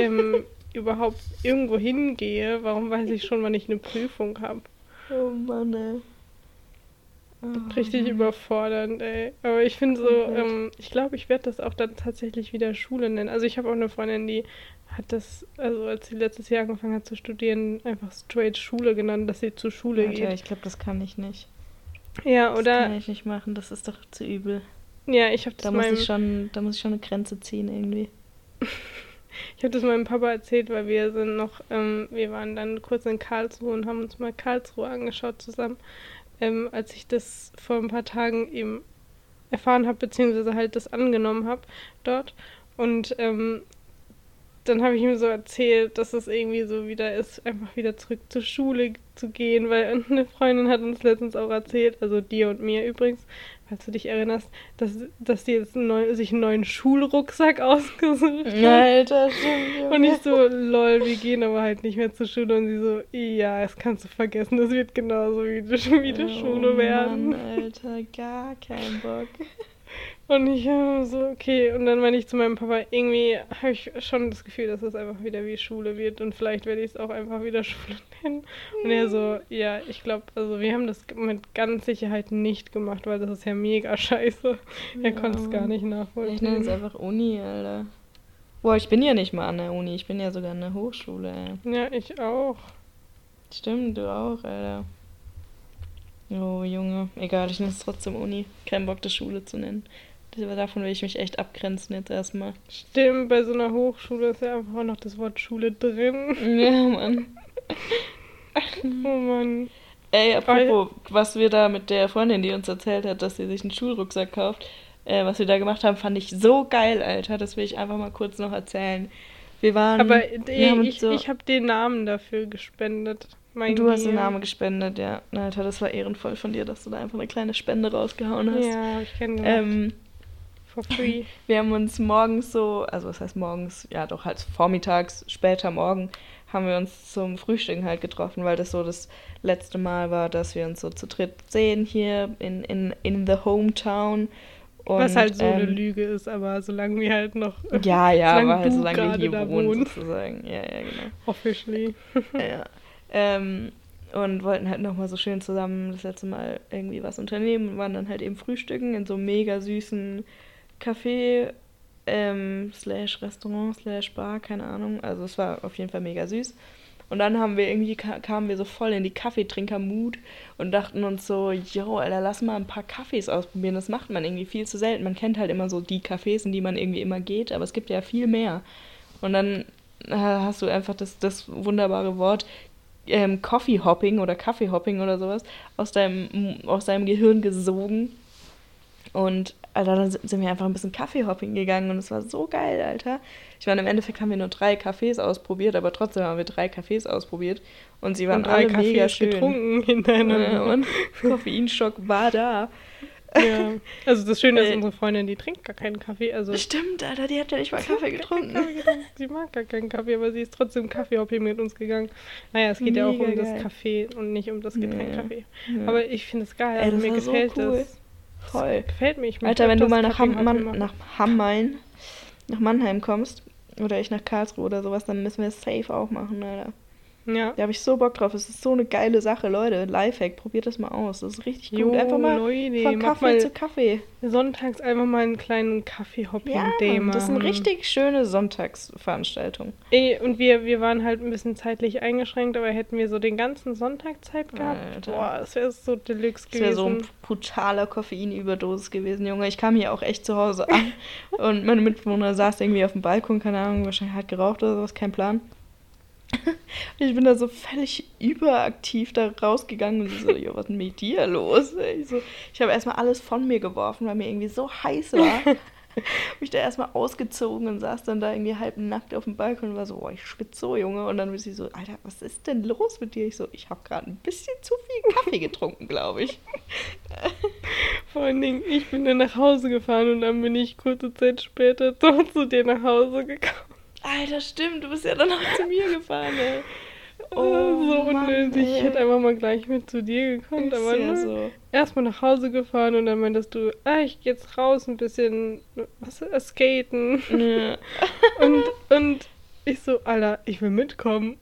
ähm, [laughs] überhaupt irgendwo hingehe, warum weiß ich schon, wann ich eine Prüfung habe? Oh Mann, ey. Oh, Richtig Mann. überfordernd, ey. Aber ich finde so, ähm, ich glaube, ich werde das auch dann tatsächlich wieder Schule nennen. Also ich habe auch eine Freundin, die hat das, also als sie letztes Jahr angefangen hat zu studieren, einfach straight Schule genannt, dass sie zur Schule Alter, geht. ich glaube, das kann ich nicht. Ja, oder? Das kann ich nicht machen, das ist doch zu übel. Ja, ich habe das da muss ich schon, Da muss ich schon eine Grenze ziehen irgendwie. [laughs] Ich habe das meinem Papa erzählt, weil wir sind noch, ähm, wir waren dann kurz in Karlsruhe und haben uns mal Karlsruhe angeschaut zusammen, ähm, als ich das vor ein paar Tagen eben erfahren habe, beziehungsweise halt das angenommen habe dort. Und ähm, dann habe ich ihm so erzählt, dass es irgendwie so wieder ist, einfach wieder zurück zur Schule zu gehen, weil eine Freundin hat uns letztens auch erzählt, also dir und mir übrigens, falls du dich erinnerst, dass, dass die jetzt einen sich einen neuen Schulrucksack [laughs] ausgesucht hat. Alter, stimmt. Und ich so, lol, wir gehen aber halt nicht mehr zur Schule. Und sie so, ja, das kannst du vergessen, das wird genauso wie die, wie die oh, Schule werden. Mann, Alter, gar kein Bock. [laughs] Und ich äh, so, okay. Und dann meinte ich zu meinem Papa, irgendwie habe ich schon das Gefühl, dass es einfach wieder wie Schule wird. Und vielleicht werde ich es auch einfach wieder [laughs] Schule nennen. Und er so, ja, ich glaube, also wir haben das mit ganz Sicherheit nicht gemacht, weil das ist ja mega scheiße. Er Ja. konnte es gar nicht Ich nenne es nachvollziehen. einfach Uni, Alter. Boah, ich bin ja nicht mal an der Uni, ich bin ja sogar an der Hochschule, ey. Ja, ich auch. Stimmt, du auch, Alter. Oh, Junge. Egal, ich nenne es trotzdem Uni. Kein Bock, das Schule zu nennen. Davon will ich mich echt abgrenzen jetzt erstmal. Stimmt, bei so einer Hochschule ist ja einfach auch noch das Wort Schule drin. Ja, Mann. [laughs] Oh Mann. Ey, apropos, was wir da mit der Freundin, die uns erzählt hat, dass sie sich einen Schulrucksack kauft, äh, was wir da gemacht haben, fand ich so geil, Alter. Das will ich einfach mal kurz noch erzählen. Wir waren. Aber wir ich, so, ich habe den Namen dafür gespendet. Mein Du hast den. Namen gespendet, ja. Alter, das war ehrenvoll von dir, dass du da einfach eine kleine Spende rausgehauen hast. Ja, hab ich gemacht. Ähm, For free. [laughs] wir haben uns morgens so, also was heißt morgens, ja doch halt vormittags, später morgen, haben wir uns zum Frühstücken halt getroffen, weil das so das letzte Mal war, dass wir uns so zu dritt sehen hier in, in, in the hometown. Und, Was halt so eine ähm, Lüge ist, aber solange wir halt noch [laughs] Ja, ja, aber halt solange wir hier wohnen, wohnst. sozusagen. Ja, ja, genau. officially. [laughs] ja. Ähm, und wollten halt nochmal so schön zusammen das letzte Mal irgendwie was unternehmen und waren dann halt eben frühstücken in so einem mega süßen Café ähm, slash Restaurant slash Bar, keine Ahnung. Also es war auf jeden Fall mega süß. Und dann haben wir irgendwie, ka- kamen wir so voll in die Kaffeetrinker-Mut und dachten uns so, yo, Alter, lass mal ein paar Kaffees ausprobieren. Das macht man irgendwie viel zu selten. Man kennt halt immer so die Cafés, in die man irgendwie immer geht, aber es gibt ja viel mehr. Und dann äh, hast du einfach das, das wunderbare Wort ähm, Coffee Hopping oder Kaffee Hopping oder sowas aus deinem, aus deinem Gehirn gesogen. Und Alter, dann sind wir einfach ein bisschen Kaffee Hopping gegangen und es war so geil, Alter. Ich meine, im Endeffekt haben wir nur drei Cafés ausprobiert, aber trotzdem haben wir drei Cafés ausprobiert und sie waren Und drei alle mega Kaffees schön. getrunken [laughs] hintereinander. und Koffeinschock war da. ja. Also das Schöne ist, Äh. unsere Freundin, die trinkt gar keinen Kaffee. Also Stimmt, Alter, die hat ja nicht mal [laughs] Kaffee getrunken. Sie mag gar keinen Kaffee, aber sie ist trotzdem Kaffeehopping mit uns gegangen. Naja, es geht ja auch Mega um das geil. Kaffee und nicht um das Getränk. Kaffee. Ja. Aber ich finde es geil. Ey, Also das mir war so gefällt cool. das. Voll. Gefällt mir. Ich Alter, wenn du mal nach, Ham machen. nach Hammain, nach Mannheim kommst oder ich nach Karlsruhe oder sowas, dann müssen wir es safe auch machen, Alter. Ja. Da habe ich so Bock drauf. Es ist so eine geile Sache, Leute. Lifehack, probiert das mal aus. Das ist richtig gut. Jo, einfach mal Leute, von Kaffee mal zu Kaffee. sonntags einfach mal einen kleinen Ja, Kaffee-Hopping-Day machen. das ist eine richtig schöne Sonntagsveranstaltung. Ey, und wir, wir waren halt ein bisschen zeitlich eingeschränkt, aber hätten wir so den ganzen Sonntag Zeit gehabt, Alter. boah, das wäre so Deluxe Das wäre so gewesen. ein brutaler Koffeinüberdosis gewesen, Junge. Ich kam hier auch echt zu Hause an [laughs] und meine Mitbewohner saß irgendwie auf dem Balkon, keine Ahnung, wahrscheinlich hat geraucht oder sowas, kein Plan. [laughs] Ich bin da so völlig überaktiv da rausgegangen und sie so, jo, was ist mit dir los? Ich, so, ich habe erstmal alles von mir geworfen, weil mir irgendwie so heiß war. [laughs] [laughs] Mich da erstmal ausgezogen und saß dann da irgendwie halb nackt auf dem Balkon und war so, oh, ich schwitze so, Junge. Und dann ist sie so, Alter, was ist denn los mit dir? Ich so, ich habe gerade ein bisschen zu viel Kaffee getrunken, glaube ich. Vor allen Dingen, ich bin dann nach Hause gefahren und dann bin ich kurze Zeit später doch zu dir nach Hause gekommen. Alter, stimmt, du bist ja dann auch zu mir gefahren, ey. [laughs] Oh, so unnötig. Ich hätte einfach mal gleich mit zu dir gekommen, Ist aber ja so. erstmal nach Hause gefahren und dann meintest du, ah, ich geh jetzt raus ein bisschen, was, äh, skaten. Ja. [laughs] Und, und ich so, Alter, ich will mitkommen.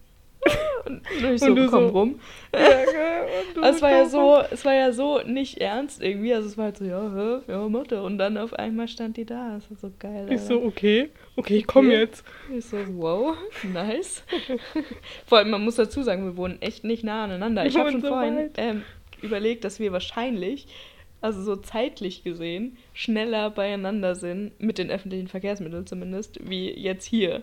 Und ich [laughs] Und so, du komm so- rum. Ja? Und es war ja so, es war ja so nicht ernst irgendwie. Also es war halt so, ja, ja, Mutter. Und dann auf einmal stand die da. Das war so geil. Ich Alter. so, okay, okay, ich komm Okay. jetzt. Ich so, wow, [laughs] nice. [laughs] Vor allem, man muss dazu sagen, wir wohnen echt nicht nah aneinander. Ich habe schon so vorhin ähm, überlegt, dass wir wahrscheinlich, also so zeitlich gesehen, schneller beieinander sind, mit den öffentlichen Verkehrsmitteln zumindest, wie jetzt hier.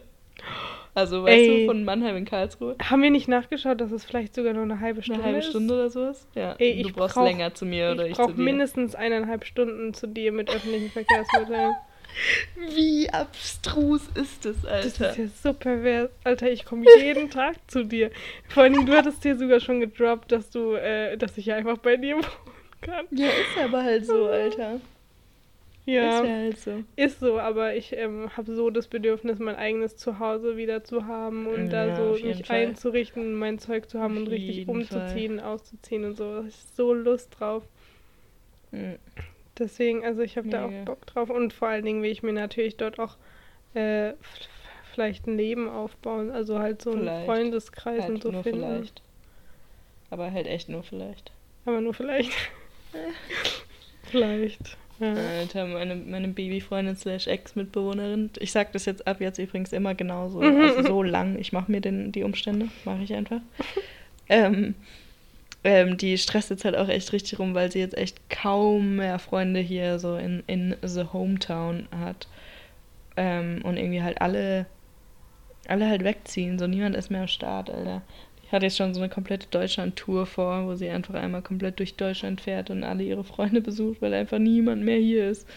Also, weißt Ey. du, von Mannheim in Karlsruhe? Haben wir nicht nachgeschaut, dass es vielleicht sogar nur eine halbe Stunde Eine halbe ist? Stunde oder sowas? Ja. Ey, du ich brauchst brauch- länger zu mir oder ich, ich zu brauche dir. mindestens eineinhalb Stunden zu dir mit öffentlichen Verkehrsmitteln. [laughs] Wie abstrus ist das, Das ist Alter? ja so pervers. Alter, ich komme jeden Tag zu dir. Vor allem, du hattest dir sogar schon gedroppt, dass du, äh, dass ich ja einfach bei dir wohnen kann. Ja, ist aber halt so, Alter. Ja, Ist ja halt so. ist so, aber ich ähm, habe so das Bedürfnis, mein eigenes Zuhause wieder zu haben und Ja, da so mich Fall. einzurichten, mein Zeug zu haben Auf und richtig umzuziehen, auszuziehen und so. Da hab ich so Lust drauf. Hm. Deswegen, also ich habe da auch Bock drauf und vor allen Dingen will ich mir natürlich dort auch äh, vielleicht ein Leben aufbauen, also halt so einen Vielleicht. Freundeskreis Halt und so nur finden. vielleicht. Aber halt echt nur vielleicht. Aber nur vielleicht. [laughs] vielleicht. Ja. Alter, meine, meine Babyfreundin slash Ex-Mitbewohnerin. Ich sag das jetzt ab jetzt übrigens immer genauso. [laughs] Also so lang. Ich mache mir den, die Umstände. Mache ich einfach. [laughs] ähm, ähm, die stresst jetzt halt auch echt richtig rum, weil sie jetzt echt kaum mehr Freunde hier so in, in the Hometown hat. Ähm, und irgendwie halt alle, alle halt wegziehen. So niemand ist mehr am Start, Alter. Die hat jetzt schon so eine komplette Deutschland-Tour vor, wo sie einfach einmal komplett durch Deutschland fährt und alle ihre Freunde besucht, weil einfach niemand mehr hier ist.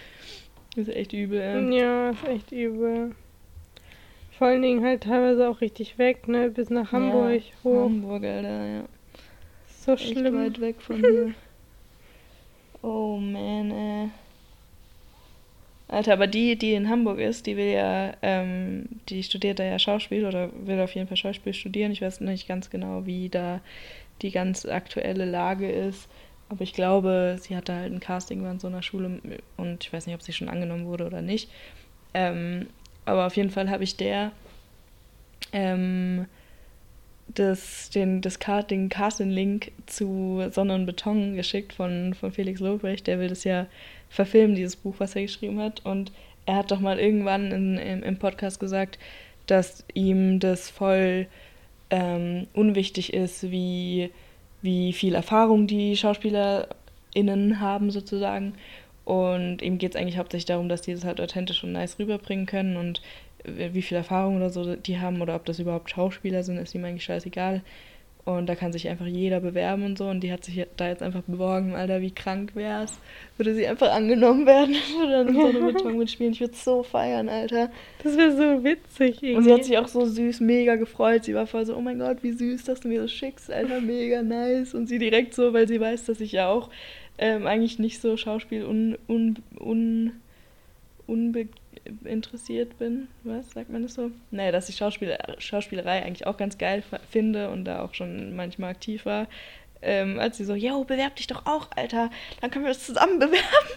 Ist echt übel, ey. ja, ist echt übel. Vor allen Dingen halt teilweise auch richtig weg, ne? Bis nach Hamburg ja, hoch. Hamburg, Alter, ja. So Echt schlimm. weit weg von hier. [laughs] Oh man, ey. Alter, aber die, die in Hamburg ist, die will ja, ähm, die studiert da ja Schauspiel oder will auf jeden Fall Schauspiel studieren. Ich weiß nicht ganz genau, wie da die ganz aktuelle Lage ist. Aber ich glaube, sie hatte halt ein Casting bei so einer Schule und ich weiß nicht, ob sie schon angenommen wurde oder nicht. Ähm, aber auf jeden Fall habe ich der ähm, das, den, das den Casting-Link zu Sonne und Beton geschickt von, von Felix Lobrecht. Der will das ja verfilmen, dieses Buch, was er geschrieben hat. Und er hat doch mal irgendwann in, im, im Podcast gesagt, dass ihm das voll ähm, unwichtig ist, wie, wie viel Erfahrung die SchauspielerInnen haben, sozusagen. Und ihm geht es eigentlich hauptsächlich darum, dass die das halt authentisch und nice rüberbringen können und wie viel Erfahrung oder so die haben oder ob das überhaupt Schauspieler sind, ist ihm eigentlich scheißegal. Und da kann sich einfach jeder bewerben und so. Und die hat sich da jetzt einfach beworben, Alter, wie krank wär's. Würde sie einfach angenommen werden, [laughs] würde dann so eine Beton mitspielen. Ich würde so feiern, Alter. Das wäre so witzig irgendwie. Und sie hat sich auch so süß, mega gefreut. Sie war voll so, oh mein Gott, wie süß, dass du mir das schickst, Alter, [laughs] mega nice. Und sie direkt so, weil sie weiß, dass ich ja auch ähm, eigentlich nicht so Schauspiel un, un, un, unbeinteressiert bin. Was sagt man das so? Naja, dass ich Schauspiel, Schauspielerei eigentlich auch ganz geil finde und da auch schon manchmal aktiv war. Ähm, als sie so, yo, bewerb dich doch auch, Alter. Dann können wir uns zusammen [laughs] bewerben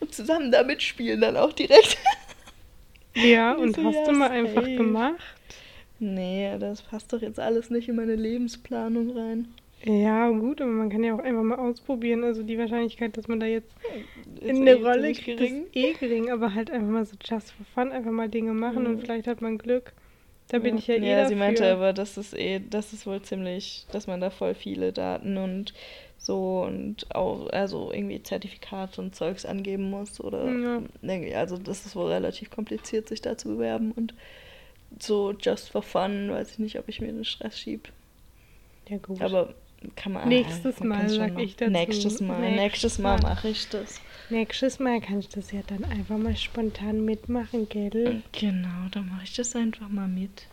und zusammen da mitspielen dann auch direkt. [laughs] ja, Und und so, hast ja, du mal einfach safe. gemacht? Nee, das passt doch jetzt alles nicht in meine Lebensplanung rein. Ja, gut, aber man kann ja auch einfach mal ausprobieren. Also die Wahrscheinlichkeit, dass man da jetzt Ist in eine eh Rolle kriegt, ist eh gering. Aber halt einfach mal so just for fun, einfach mal Dinge machen und Mhm. vielleicht hat man Glück. Da bin ich ja eh Ja, dafür. sie meinte aber, das ist eh, das ist wohl ziemlich, dass man da voll viele Daten und so und auch, also irgendwie Zertifikate und Zeugs angeben muss oder Ja. irgendwie, also das ist wohl relativ kompliziert, sich da zu bewerben und so just for fun, weiß ich nicht, ob ich mir den Stress schieb. ja, gut. Aber kann man. Nächstes man Mal sag ich dazu. Nächstes Mal, Nächstes nächstes Mal mache ich das. Nächstes Mal kann ich das ja dann einfach mal spontan mitmachen, gell? Genau, dann mache ich das einfach mal mit.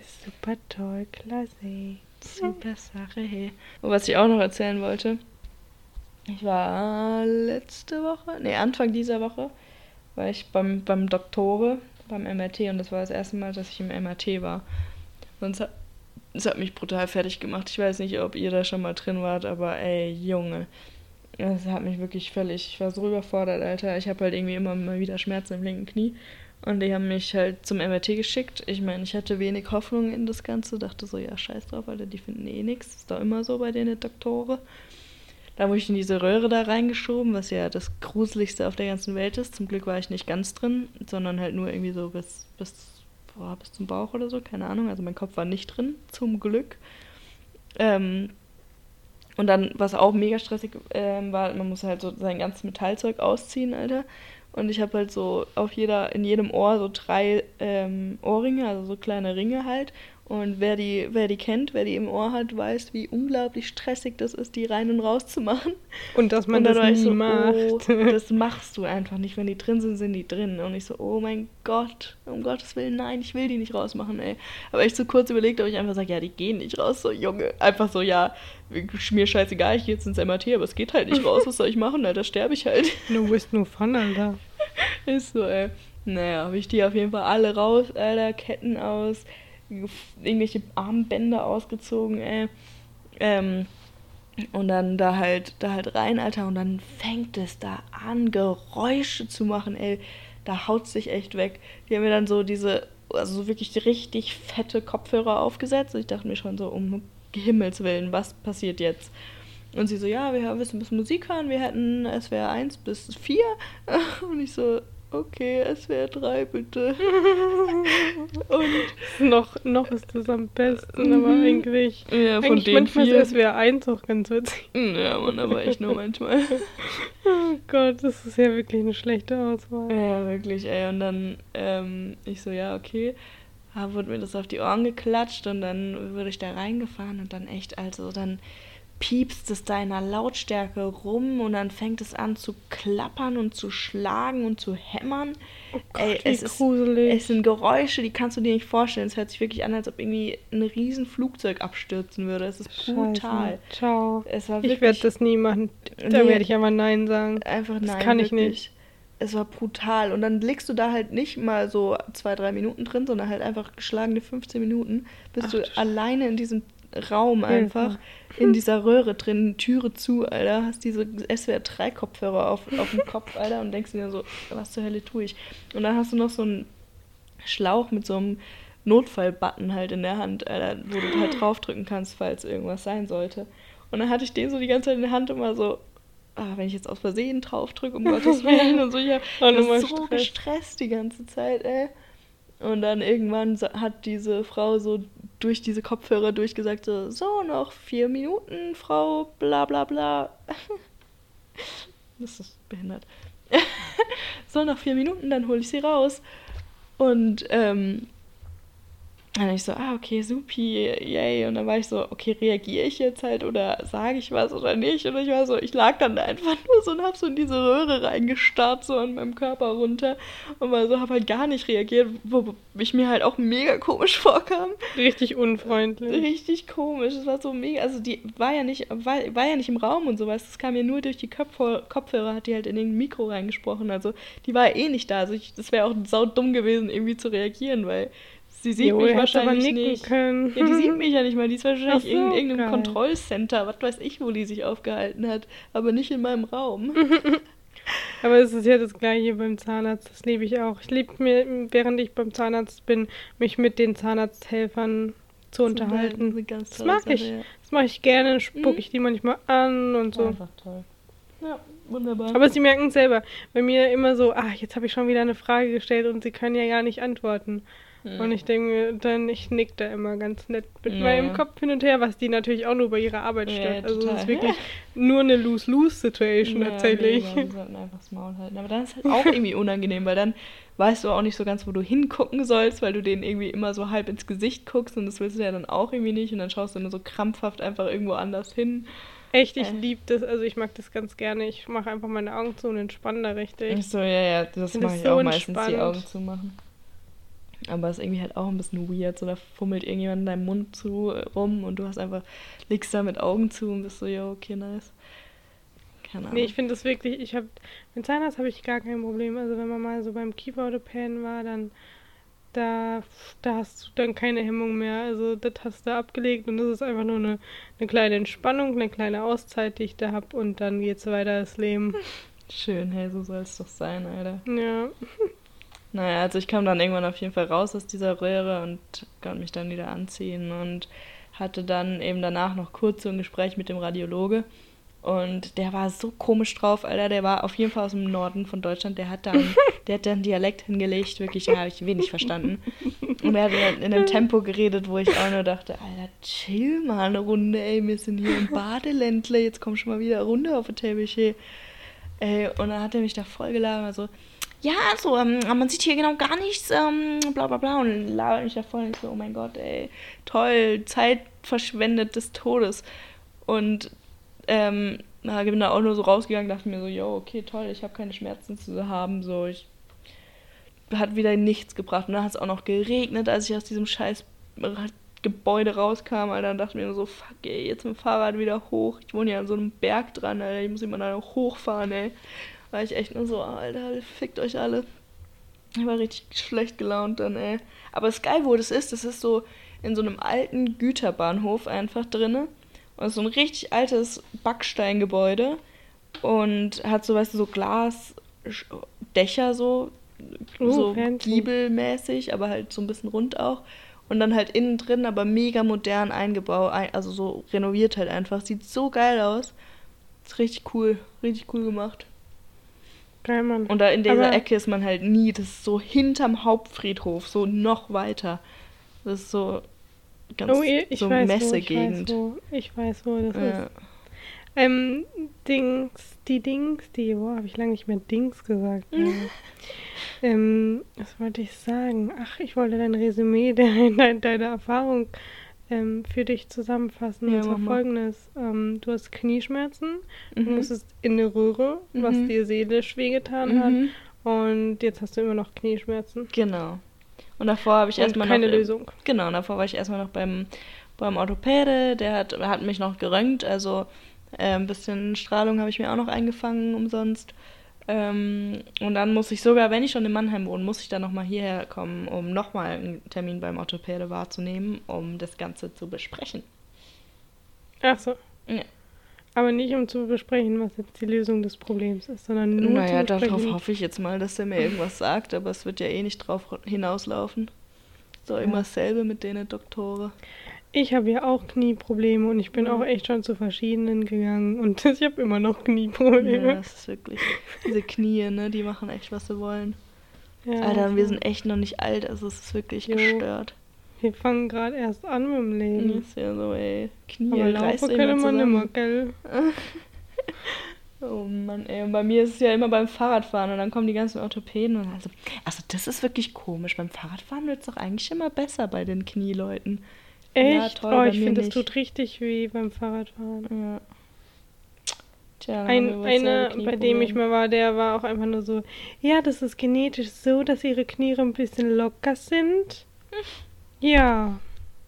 Ist super toll, klasse. Super Sache, hey. Und was ich auch noch erzählen wollte, ich war letzte Woche, nee, Anfang dieser Woche, war ich beim, beim Doktore, beim MRT und das war das erste Mal, dass ich im MRT war. Und es hat, mich brutal fertig gemacht. Ich weiß nicht, ob ihr da schon mal drin wart, aber ey, Junge. Das hat mich wirklich völlig, ich war so überfordert, Alter. Ich habe halt irgendwie immer mal wieder Schmerzen im linken Knie. Und die haben mich halt zum MRT geschickt. Ich meine, ich hatte wenig Hoffnung in das Ganze. Dachte so, ja, scheiß drauf, Alter, die finden eh nichts. Ist doch immer so bei den Doktoren. Da wurde ich in diese Röhre da reingeschoben, was ja das Gruseligste auf der ganzen Welt ist. Zum Glück war ich nicht ganz drin, sondern halt nur irgendwie so bis, bis, boah, bis zum Bauch oder so, keine Ahnung. Also mein Kopf war nicht drin, zum Glück. Ähm, und dann, was auch mega stressig ähm, war, man muss halt so sein ganzes Metallzeug ausziehen, Alter. Und ich habe halt so auf jeder, in jedem Ohr so drei ähm, Ohrringe, also so kleine Ringe halt. Und wer die, wer die kennt, wer die im Ohr hat, weiß, wie unglaublich stressig das ist, die rein und raus zu machen. Und dass man und das nie so, macht. oh, das [laughs] machst du einfach nicht. Wenn die drin sind, sind die drin. Und ich so, oh mein Gott, um Gottes Willen, nein, ich will die nicht rausmachen, ey. Aber ich so kurz überlegt, ob ich einfach sage, ja, die gehen nicht raus, so Junge. Einfach so, ja, mir scheißegal, ich gehe jetzt ins MRT, aber es geht halt nicht raus, was soll ich machen, Alter, sterbe ich halt. [laughs] no with no fun, Alter. Ist so, ey. Naja, habe ich die auf jeden Fall alle raus, Alter, Ketten aus, irgendwelche Armbänder ausgezogen, ey. Ähm, Und dann da halt, da halt rein, Alter, und dann fängt es da an, Geräusche zu machen, ey. Da haut sich echt weg. Die haben mir dann so diese, also so wirklich richtig fette Kopfhörer aufgesetzt. Und ich dachte mir schon so, um Himmels Willen, was passiert jetzt? Und sie so, ja, wir haben ein bisschen Musik hören, wir hätten SWR 1 bis 4. [laughs] Und ich so, okay, es wäre drei, bitte. [laughs] und noch, noch ist das am besten, aber mhm. eigentlich, ja, von eigentlich den manchmal vier. ist SWR 1 auch ganz witzig. [laughs] Ja, man, aber echt nur manchmal. [laughs] oh Gott, das ist ja wirklich eine schlechte Auswahl. Ja, wirklich, ey. Und dann, ähm, ich so, ja, okay. Da wurde mir das auf die Ohren geklatscht und dann wurde ich da reingefahren und dann echt, also dann piepst es da in einer Lautstärke rum und dann fängt es an zu klappern und zu schlagen und zu hämmern. Oh Gott, Ey, es, ist, es sind Geräusche, die kannst du dir nicht vorstellen. Es hört sich wirklich an, als ob irgendwie ein riesen Flugzeug abstürzen würde. Es ist brutal. Scheiße. Ciao. Ich werde das nie machen. Da nee, werde ich aber Nein sagen. Einfach Nein. Das kann wirklich. ich nicht. Es war brutal. Und dann legst du da halt nicht mal so zwei, drei Minuten drin, sondern halt einfach geschlagene 15 Minuten, bist Ach, du alleine in diesem Raum einfach in dieser Röhre drin, Türe zu, Alter, hast diese SWR3-Kopfhörer auf, auf dem Kopf, Alter, und denkst dir so, was zur Hölle tue ich? Und dann hast du noch so einen Schlauch mit so einem Notfall-Button halt in der Hand, Alter, wo du halt draufdrücken kannst, falls irgendwas sein sollte. Und dann hatte ich den so die ganze Zeit in der Hand immer so, ah, wenn ich jetzt aus Versehen draufdrücke, um Gottes [laughs] Willen und so, ich oh, so Stress. gestresst die ganze Zeit, ey. Und dann irgendwann hat diese Frau so durch diese Kopfhörer durchgesagt, so, so noch vier Minuten, Frau, bla bla bla. [laughs] das ist behindert. [laughs] so, noch vier Minuten, dann hole ich sie raus. Und ähm, dann ich so, ah, okay, supi, yay. Und dann war ich so, okay, reagiere ich jetzt halt oder sage ich was oder nicht? Und ich war so, ich lag dann da einfach nur so und hab so in diese Röhre reingestarrt, so an meinem Körper runter. Und war so, hab halt gar nicht reagiert, wo ich mir halt auch mega komisch [laughs] vorkam. Richtig unfreundlich. Richtig komisch. Es war so mega, also die war ja nicht, war, war ja nicht im Raum und sowas. Das kam ja nur durch die Kopfhörer, Kopfhörer hat die halt in den Mikro reingesprochen. Also die war ja eh nicht da. Also ich, das wäre auch sau dumm gewesen, irgendwie zu reagieren, weil Sie sieht jo, mich wahrscheinlich nicht. Können. Ja, die sieht mich ja nicht mal. Die ist wahrscheinlich so, in irgendeinem Kontrollcenter, was weiß ich, wo die sich aufgehalten hat. Aber nicht in meinem Raum. [laughs] Aber es ist ja das Gleiche beim Zahnarzt. Das liebe ich auch. Ich liebe mir, während ich beim Zahnarzt bin, mich mit den Zahnarzthelfern zu das unterhalten. Das mag Sache, ich. Ja. Das mache ich gerne. Spucke mhm. ich die manchmal an und so. Einfach toll. Ja, wunderbar. Aber sie merken selber, bei mir immer so, ach, jetzt habe ich schon wieder eine Frage gestellt und sie können ja gar nicht antworten. Mhm. Und ich denke dann, ich nick da immer ganz nett mit ja. meinem Kopf hin und her, was die natürlich auch nur bei ihrer Arbeit stört. Ja, also es ist wirklich nur eine Lose-Lose-Situation [laughs] ja, tatsächlich. Mega. Die sollten einfach das Maul halten. Aber dann ist halt auch irgendwie unangenehm, weil dann weißt du auch nicht so ganz, wo du hingucken sollst, weil du denen irgendwie immer so halb ins Gesicht guckst und das willst du ja dann auch irgendwie nicht und dann schaust du nur so krampfhaft einfach irgendwo anders hin. Echt, ich äh. liebe das, also ich mag das ganz gerne. Ich mache einfach meine Augen zu und entspanne da richtig. Ach so, ja, ja, das mache ich so auch meistens, die Augen zu machen. Aber es ist irgendwie halt auch ein bisschen weird. So, da fummelt irgendjemand in deinem Mund zu äh, rum und du hast einfach, legst da mit Augen zu und bist so, ja, okay, nice. Keine Ahnung. Nee, ich finde das wirklich, ich habe, mit Zahnarzt habe ich gar kein Problem. Also wenn man mal so beim Kieferorthopäden war, dann da, da hast du dann keine Hemmung mehr. Also das hast du abgelegt und das ist einfach nur eine, eine kleine Entspannung, eine kleine Auszeit, die ich da habe und dann geht's weiter das Leben. [laughs] Schön, hey, so soll es doch sein, Alter. Ja. [laughs] Naja, also ich kam dann irgendwann auf jeden Fall raus aus dieser Röhre und konnte mich dann wieder anziehen und hatte dann eben danach noch kurz so ein Gespräch mit dem Radiologe. Und der war so komisch drauf, Alter. Der war auf jeden Fall aus dem Norden von Deutschland. Der hat dann, [laughs] der hat dann Dialekt hingelegt, wirklich, da habe ich wenig verstanden. Und er hat in einem Tempo geredet, wo ich auch nur dachte, Alter, chill mal eine Runde, ey. Wir sind hier im Badeländle, jetzt komm schon mal wieder runter auf den Teppich, ey. ey. Und dann hat er mich da voll geladen, also ja, so, ähm, man sieht hier genau gar nichts, ähm, bla bla bla. Und labert mich da voll und so, oh mein Gott, ey, toll, Zeit verschwendet des Todes. Und ähm, na, bin da auch nur so rausgegangen, dachte mir so, yo, okay, toll, ich habe keine Schmerzen zu haben, so, ich hat wieder nichts gebracht. Und dann hat es auch noch geregnet, als ich aus diesem scheiß Gebäude rauskam, Alter, dann dachte mir so, fuck, ey, jetzt mit dem Fahrrad wieder hoch. Ich wohne ja an so einem Berg dran, Alter, ich muss immer da hochfahren, ey war ich echt nur so, Alter, fickt euch alle. Ich war richtig schlecht gelaunt dann, ey. Aber das geil, wo das ist, das ist so in so einem alten Güterbahnhof einfach drinne. Und es ist so ein richtig altes Backsteingebäude und hat so, weißt du, so Glasdächer so, Oh, so fancy. giebelmäßig, aber halt so ein bisschen rund auch. Und dann halt innen drin, aber mega modern eingebaut, ein- also so renoviert halt einfach. Sieht so geil aus. Ist richtig cool, richtig cool gemacht. Geil, Mann. Und da in dieser Aber- Ecke ist man halt nie. Das ist so hinterm Hauptfriedhof, so noch weiter. Das ist so ganz oh, ich, so weiß, wo, ich Messegegend. weiß, wo. Ich weiß, wo das Ja. ist. Ähm, Dings, die Dings, die, boah, habe ich lange nicht mehr Dings gesagt. Ja. [laughs] ähm, was wollte ich sagen? Ach, ich wollte dein Resümee [laughs] deiner deine Erfahrung ähm, für dich zusammenfassen. Ja, und zwar folgendes. Ähm, du hast Knieschmerzen, du Mhm. musstest in eine Röhre, was Mhm. dir seelisch wehgetan hat. Mhm. Und jetzt hast du immer noch Knieschmerzen. Genau. Und davor habe ich erstmal keine noch. im- Lösung. Genau, und davor war ich erstmal noch beim, beim Orthopäde, der hat, hat mich noch geröntgt, also äh, ein bisschen Strahlung habe ich mir auch noch eingefangen umsonst. Ähm, und dann muss ich sogar, wenn ich schon in Mannheim wohne, muss ich dann nochmal hierher kommen, um nochmal einen Termin beim Orthopäde wahrzunehmen, um das Ganze zu besprechen. Ach so. Ja. Aber nicht um zu besprechen, was jetzt die Lösung des Problems ist, sondern nur naja, zu besprechen. darauf hoffe ich jetzt mal, dass er mir irgendwas sagt, aber es wird ja eh nicht drauf hinauslaufen. So Ja. immer dasselbe mit denen Doktore. Ich habe ja auch Knieprobleme und ich bin Mhm. auch echt schon zu verschiedenen gegangen und [laughs] ich habe immer noch Ja, Knieprobleme. das ist wirklich. Diese Knie, ne, die machen echt, was sie wollen. Ja, Alter, und wir sind echt noch nicht alt, also es ist wirklich Jo. gestört. wir fangen gerade erst an mit dem Das Leben. ist ja so, ey, Knie, Aber laufen könnte man immer, gell? [laughs] Oh Mann, ey, und bei mir ist es ja immer beim Fahrradfahren und dann kommen die ganzen Orthopäden und also, also das ist wirklich komisch. Beim Fahrradfahren wird es doch eigentlich immer besser bei den Knieleuten. Echt? Ja, toll, oh, ich finde, das tut richtig weh beim Fahrradfahren. Ja. Tja, Ein, einer, bei dem ich mal war, der war auch einfach nur so, ja, das ist genetisch so, dass ihre Knie ein bisschen locker sind. [laughs] Ja.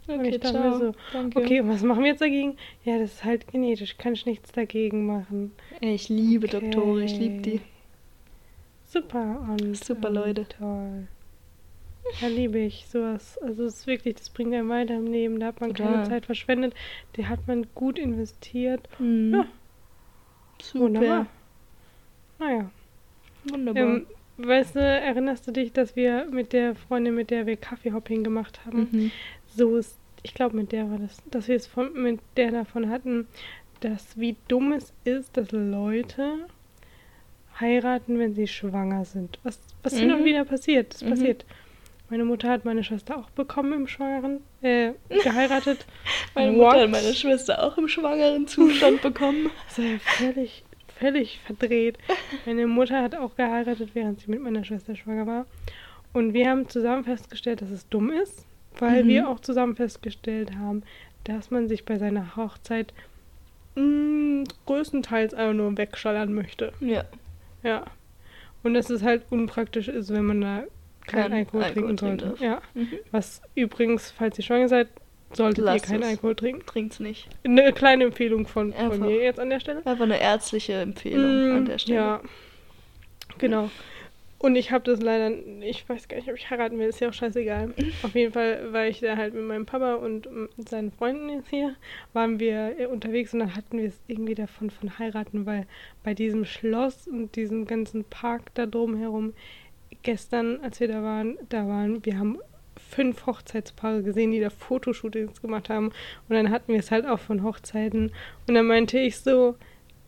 Und Okay, ich dachte ciao. mir so, Danke. okay, und was machen wir jetzt dagegen? Ja, das ist halt genetisch, kann ich nichts dagegen machen. Ich liebe Doktore, ich liebe die. Okay. Super und Super ähm, Leute. Toll. Ja, liebe ich sowas. Also es ist wirklich, das bringt einem weiter im Leben. Da hat man keine Total. Zeit verschwendet. Die hat man gut investiert. Mhm. Ja. Super. Wunderbar. Naja. Wunderbar. Ähm, weißt du, erinnerst du dich, dass wir mit der Freundin, mit der wir Kaffeehopping gemacht haben, mhm. so ist, ich glaube, mit der war das, dass wir es von, mit der davon hatten, dass wie dumm es ist, dass Leute heiraten, wenn sie schwanger sind. Was, was hin und Mhm. wieder passiert. Das Mhm. passiert. Meine Mutter hat meine Schwester auch bekommen im Schwangeren, äh, [laughs] geheiratet. Meine Mutter What? hat meine Schwester auch im schwangeren Zustand bekommen. [laughs] Das ist ja völlig, völlig verdreht. Meine Mutter hat auch geheiratet, während sie mit meiner Schwester schwanger war. Und wir haben zusammen festgestellt, dass es dumm ist, weil Mhm. wir auch zusammen festgestellt haben, dass man sich bei seiner Hochzeit mh, größtenteils einfach nur wegschallern möchte. Ja. Ja. Und dass es halt unpraktisch ist, wenn man da keinen Kein Alkohol, Alkohol trinken trinken. Ja. Mhm. Was übrigens, falls ihr schwanger seid, solltet Lasst ihr keinen es. Alkohol trinken. Trinkt's nicht. Eine kleine Empfehlung von, von Einfach. mir jetzt an der Stelle. Einfach eine ärztliche Empfehlung an Mm, der Stelle. Ja, genau. Und ich habe das leider, ich weiß gar nicht, ob ich heiraten will, ist ja auch scheißegal. [laughs] Auf jeden Fall war ich da halt mit meinem Papa und seinen Freunden jetzt hier, waren wir äh, unterwegs und dann hatten wir es irgendwie davon von heiraten, weil bei diesem Schloss und diesem ganzen Park da drumherum, gestern, als wir da waren, da waren, wir haben fünf Hochzeitspaare gesehen, die da Fotoshootings gemacht haben. Und dann hatten wir es halt auch von Hochzeiten. Und dann meinte ich so,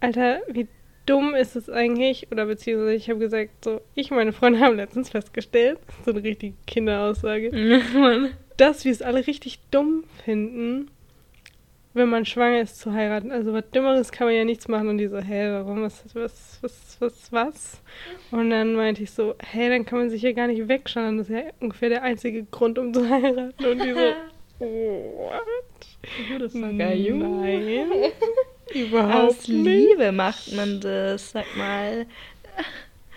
Alter, wie dumm ist es eigentlich? Oder beziehungsweise ich habe gesagt, so, ich und meine Freunde haben letztens festgestellt, so eine richtige Kinderaussage, [laughs] dass wir es alle richtig dumm finden, wenn man schwanger ist zu heiraten. Also was Dümmeres kann man ja nichts machen. Und die so, hä, warum, was, was, was, was, was? Und dann meinte ich so, hä, dann kann man sich ja gar nicht wegschauen. Das ist ja ungefähr der einzige Grund, um zu [laughs] heiraten. Und die so, [laughs] what? Das war Nein, [laughs] überhaupt Aus nicht. Liebe macht man das, sag mal.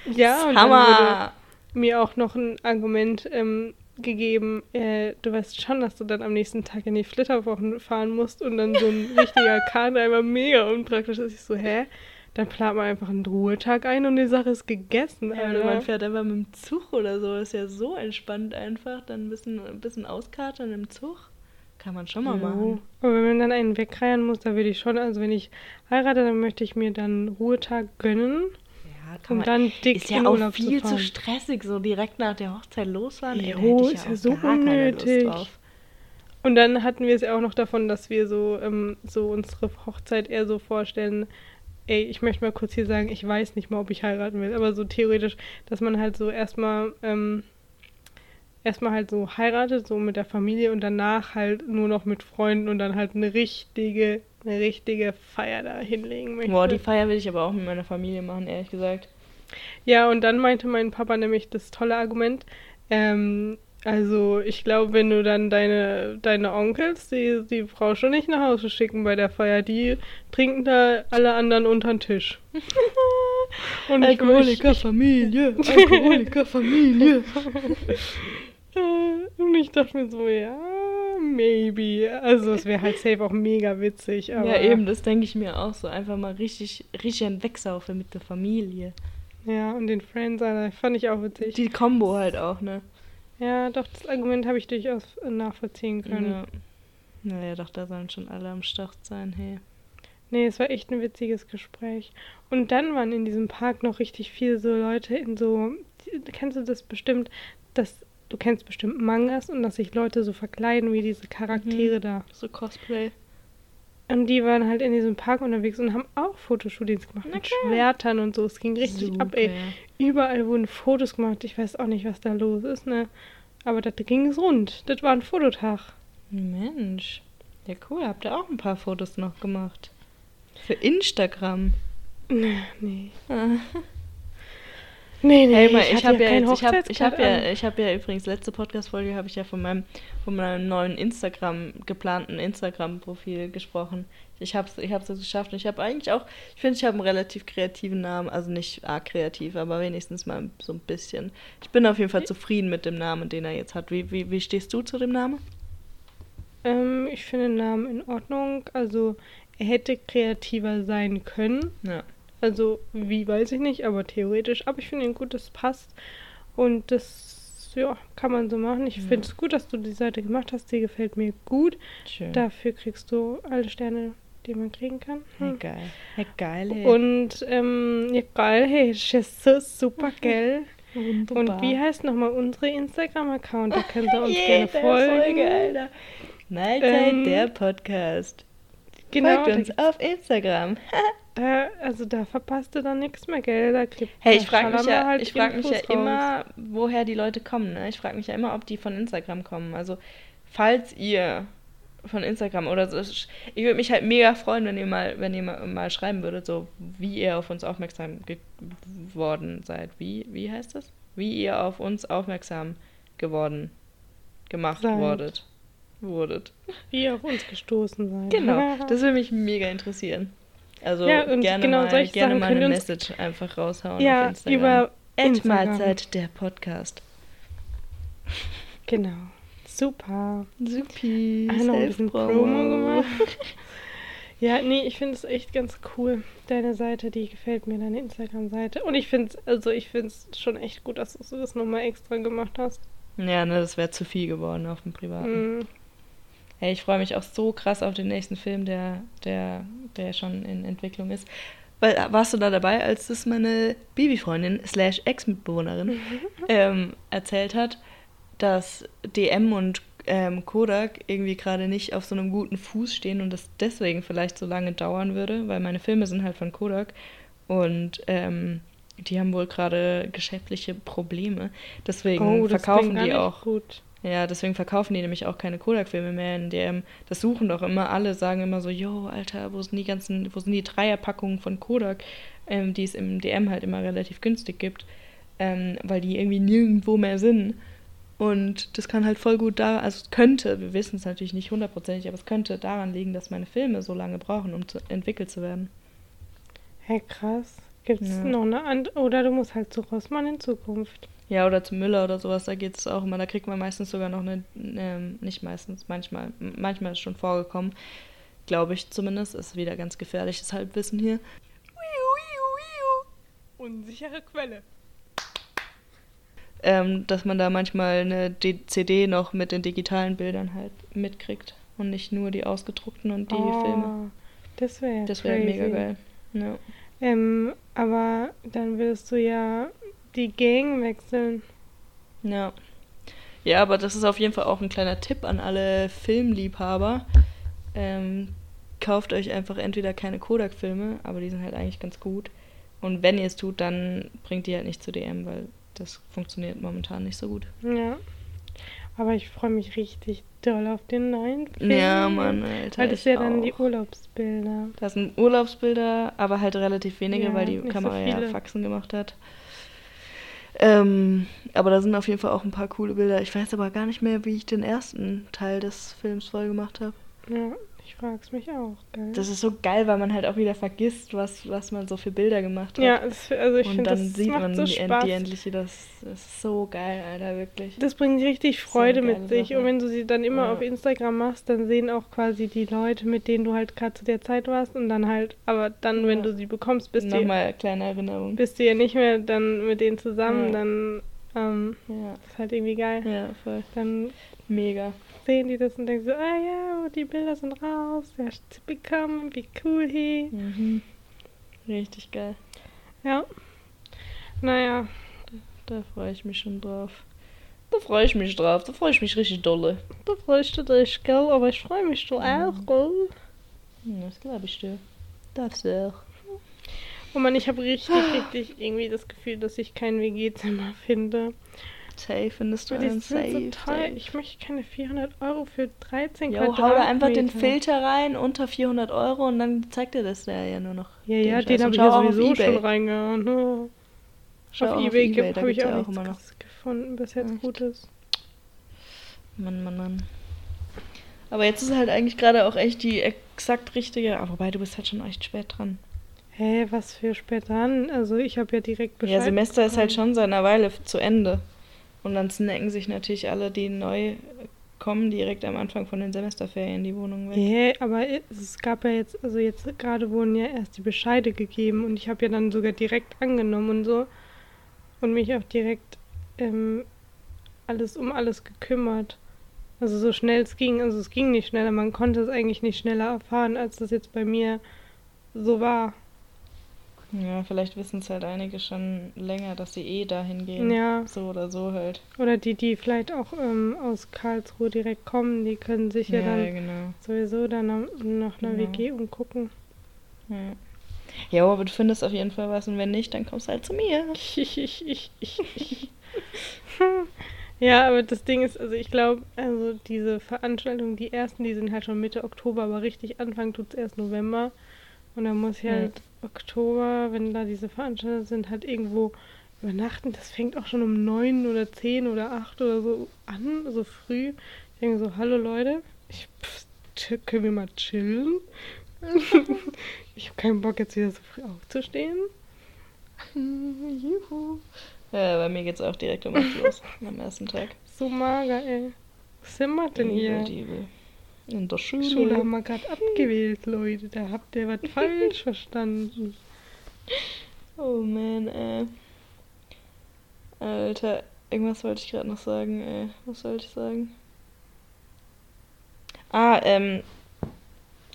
Ja, und dann wurde Hammer. mir auch noch ein Argument ähm, gegeben, äh, du weißt schon, dass du dann am nächsten Tag in die Flitterwochen fahren musst und dann so ein [laughs] richtiger Kahn einfach mega unpraktisch ist. Ich so, hä? Dann plant man einfach einen Ruhetag ein und die Sache ist gegessen. Ja, oder man fährt einfach mit dem Zug oder so. Ist ja so entspannt einfach. Dann ein bisschen, ein bisschen auskatern im Zug. Kann man schon mal Jo. machen. Aber wenn man dann einen wegreihen muss, da würde ich schon, also wenn ich heirate, dann möchte ich mir dann einen Ruhetag gönnen, Ja, um dann dick ist ja auch Urlaub viel zu zu stressig, so direkt nach der Hochzeit losfahren. Ey, Jo, ich ist ja auch so unnötig. Und dann hatten wir es ja auch noch davon, dass wir so, ähm, so unsere Hochzeit eher so vorstellen, ey, ich möchte mal kurz hier sagen, ich weiß nicht mal, ob ich heiraten will, aber so theoretisch, dass man halt so erstmal, ähm, erstmal halt so heiratet, so mit der Familie und danach halt nur noch mit Freunden und dann halt eine richtige, eine richtige Feier da hinlegen möchte. Boah, die Feier will ich aber auch mit meiner Familie machen, ehrlich gesagt. Ja, und dann meinte mein Papa nämlich das tolle Argument, ähm, also ich glaube, wenn du dann deine, deine Onkels, die, die Frau schon nicht nach Hause schicken bei der Feier, die trinken da alle anderen unter den Tisch. [laughs] und ich, ich, Familie, [laughs] Alkoholiker Familie. äh, [laughs] und ich dachte mir so, ja, maybe. Also es wäre halt safe auch mega witzig. Ja, eben, das denke ich mir auch so. Einfach mal richtig, richtig ein Wegsaufen mit der Familie. Ja, und den Friends, Alter, fand ich auch witzig. Die Combo halt auch, ne? ja, doch, das Argument habe ich durchaus nachvollziehen können. Ja. Naja, doch, da sollen schon alle am Start sein, hey. Nee, es war echt ein witziges Gespräch. Und dann waren in diesem Park noch richtig viele so Leute in so, kennst du das bestimmt, dass du kennst bestimmt Mangas und dass sich Leute so verkleiden wie diese Charaktere Mhm. da. So Cosplay. Und die waren halt in diesem Park unterwegs und haben auch Fotoshootings gemacht Na mit. Schwertern und so. Es ging richtig ab, ey. Überall wurden Fotos gemacht. Ich weiß auch nicht, was da los ist, ne? Aber das ging es rund. Das war ein Fototag. Mensch. Ja, cool. Habt ihr auch ein paar Fotos noch gemacht? Für Instagram. Nee, nee. [laughs] Ah. Nee, nee, Hey, mal, ich hatte habe ja, jetzt, ich hab, ich hab ja, ich hab ja übrigens letzte Podcast-Folge habe ich ja von meinem, von meinem neuen Instagram, geplanten Instagram-Profil gesprochen. Ich habe es ich hab's geschafft und ich habe eigentlich auch, ich finde, ich habe einen relativ kreativen Namen, also nicht arg kreativ, aber wenigstens mal so ein bisschen. Ich bin auf jeden Fall zufrieden mit dem Namen, den er jetzt hat. Wie, wie, wie stehst du zu dem Namen? Ähm, ich finde den Namen in Ordnung. Also, er hätte kreativer sein können. Ja. Also, wie weiß ich nicht, aber theoretisch. Aber ich finde ihn gut, das passt. Und das, ja, kann man so machen. Ich Ja. finde es gut, dass du die Seite gemacht hast. Die gefällt mir gut. Schön. Dafür kriegst du alle Sterne, die man kriegen kann. Hey, Hm. geil. Hey, geil, hey. Und, ähm, ja, geil, hey, das ist so super, [laughs] gell? Wunderbar. Und wie heißt nochmal unsere Instagram-Account? Da könnt ihr [laughs] uns gerne folgen. Folge, Alter. Mahlzeit, Ähm, der Podcast. Genau, Folgt uns auf Instagram. da, [laughs] also da verpasst du dann nichts mehr, gell? Da kriegt Hey, ich frage mich ja, halt ich frag mich ja raus. immer, woher die Leute kommen. Ne? Ich frage mich ja immer, ob die von Instagram kommen. Also, falls ihr von Instagram oder so, ich würde mich halt mega freuen, wenn ihr mal, wenn ihr mal, mal schreiben würdet, so wie ihr auf uns aufmerksam geworden seid. Wie, wie heißt das? Wie ihr auf uns aufmerksam geworden, gemacht Seid. wurdet. Wurdet. Wie ihr auf uns gestoßen seid. Genau, [laughs] das würde mich mega interessieren. Also Ja, und gerne genau mal, gerne mal eine Message einfach raushauen ja, auf Instagram. über Instagram. Mahlzeit, der Podcast. Genau. Super. Supi. Ah, noch ein bisschen Promo gemacht. [laughs] Ja, nee, ich finde es echt ganz cool. Deine Seite, die gefällt mir, deine Instagram-Seite. Und ich finde es, also ich finde es schon echt gut, dass du das nochmal extra gemacht hast. Ja, ne, das wäre zu viel geworden auf dem Privaten. Mhm. Hey, ich freue mich auch so krass auf den nächsten Film, der, der, der schon in Entwicklung ist. Weil, äh, warst du da dabei, als das meine Babyfreundin slash Ex-Mitbewohnerin [laughs] ähm, erzählt hat, dass DM und ähm, Kodak irgendwie gerade nicht auf so einem guten Fuß stehen und das deswegen vielleicht so lange dauern würde, weil meine Filme sind halt von Kodak und ähm, die haben wohl gerade geschäftliche Probleme. Deswegen Oh, verkaufen die auch gut. Ja, deswegen verkaufen die nämlich auch keine Kodak-Filme mehr in DM. Das suchen doch immer alle, sagen immer so, yo, Alter, wo sind die ganzen, wo sind die Dreierpackungen von Kodak, ähm, die es im DM halt immer relativ günstig gibt, ähm, weil die irgendwie nirgendwo mehr sind. Und das kann halt voll gut da, also es könnte, wir wissen es natürlich nicht hundertprozentig, aber es könnte daran liegen, dass meine Filme so lange brauchen, um zu, entwickelt zu werden. Hey, krass. Gibt es Ja. noch eine andere? Oder du musst halt zu Rossmann in Zukunft. Ja, oder zu Müller oder sowas, da geht es auch immer. Da kriegt man meistens sogar noch eine, ähm, nicht meistens, manchmal, manchmal ist schon vorgekommen, glaube ich zumindest, ist wieder ganz gefährliches Halbwissen hier. Unsichere Quelle. Ähm, dass man da manchmal eine D CD noch mit den digitalen Bildern halt mitkriegt. und nicht nur die ausgedruckten und die oh, Filme. Das wäre Das wäre mega geil. Ja. Ähm, aber dann würdest du ja die Gang wechseln. Ja. Ja, aber das ist auf jeden Fall auch ein kleiner Tipp an alle Filmliebhaber. Ähm, kauft euch einfach entweder keine Kodak-Filme, aber die sind halt eigentlich ganz gut. Und wenn ihr es tut, dann bringt die halt nicht zu DM, weil das funktioniert momentan nicht so gut. Ja. Aber ich freue mich richtig doll auf den neuen Film. Ja, Mann, Alter. Weil das ich ja dann die Urlaubsbilder. Das sind Urlaubsbilder, aber halt relativ wenige, Ja, weil die nicht so Kamera ja. Faxen gemacht hat. Ähm, aber da sind auf jeden Fall auch ein paar coole Bilder. Ich weiß aber gar nicht mehr, wie ich den ersten Teil des Films voll gemacht habe. Ja, ich frag's mich auch, gell? Das ist so geil, weil man halt auch wieder vergisst, was, was man so für Bilder gemacht hat. ja, das, also ich Und finde, dann das sieht macht man so die, Spaß. die endliche, das, das ist so geil, Alter, wirklich. Das bringt richtig So Freude geile mit sich. Sache. Und wenn du sie dann immer Ja. auf Instagram machst, dann sehen auch quasi die Leute, mit denen du halt gerade zu der Zeit warst. Und dann halt, aber dann, wenn Ja. du sie bekommst, bist du, Nochmal kleine Erinnerung. bist du ja nicht mehr dann mit denen zusammen. Ja. Dann ähm, Ja, ist halt irgendwie geil. ja, voll. Dann Mega. Sehen die das und denken so, ah ja, die Bilder sind raus, der hat sie bekommen, wie cool he. Mhm. Richtig geil. Ja. Naja, Da freue ich mich schon drauf. Da freue ich mich drauf. Da freue ich mich richtig dolle. da freust du dich, gell? Aber ich freue mich doch auch, gell? Hm, das glaube ich dir. Darfst du auch. Oh Mann, ich habe richtig, richtig irgendwie das Gefühl, dass ich kein WG-Zimmer finde. Safe findest du einen so Safe. teuer. safe. Ich möchte keine 400 Euro für 13 Jo, hau da einfach den. Filter rein unter 400 Euro und dann zeigt dir das der ja nur noch. Ja, ja, Scheiß. den habe ich ja auf sowieso schon reingehauen. ne? Schau auf auch Ebay, Ebay, habe ich auch ja auch immer noch. Gefunden, bis jetzt Echt? Gutes. Mann, Mann, Mann. Aber jetzt ist halt eigentlich gerade auch echt die exakt richtige. Ah, wobei, du bist halt schon echt spät dran. Hä, was für spät dran? Also ich habe ja direkt Bescheid ja, Semester ist halt bekommen. schon seit einer Weile zu Ende. Und dann snacken sich natürlich alle, die neu kommen, direkt am Anfang von den Semesterferien die Wohnung weg. Hä, aber es gab ja jetzt, also jetzt gerade wurden ja erst die Bescheide gegeben und ich habe ja dann sogar direkt angenommen und so und mich auch direkt ähm, alles um alles gekümmert. Also so schnell es ging, also es ging nicht schneller, man konnte es eigentlich nicht schneller erfahren, als das jetzt bei mir so war. Ja, vielleicht wissen es halt einige schon länger, dass sie eh dahin gehen. Ja. So oder so halt. Oder die, die vielleicht auch ähm, aus Karlsruhe direkt kommen, die können sich ja, Ja, dann genau. sowieso dann nach einer Genau. WG umgucken. Ja. ja, aber du findest auf jeden Fall was und wenn nicht, dann kommst du halt zu mir. [laughs] ja, aber das Ding ist, also ich glaube, also diese Veranstaltungen, die ersten, die sind halt schon Mitte Oktober, aber richtig anfangen tut es erst November. Und dann muss ich Ja. halt Oktober, wenn da diese Veranstaltungen sind, halt irgendwo übernachten. Das fängt auch schon um neun oder zehn oder acht oder so an, so früh. Ich denke so, hallo Leute, ich, pff, können wir mal chillen? [laughs] ich habe keinen Bock jetzt wieder so früh aufzustehen. [laughs] Juhu. Ja, bei mir geht's auch direkt um 8 los [laughs] am ersten Tag. So mager, ey. Was sind wir denn hier? Übel. In der Schule. Schule haben wir gerade abgewählt, Leute. Da habt ihr was [laughs] falsch verstanden. Oh man, ey. Alter, irgendwas wollte ich gerade noch sagen, ey. Was wollte ich sagen? Ah, ähm,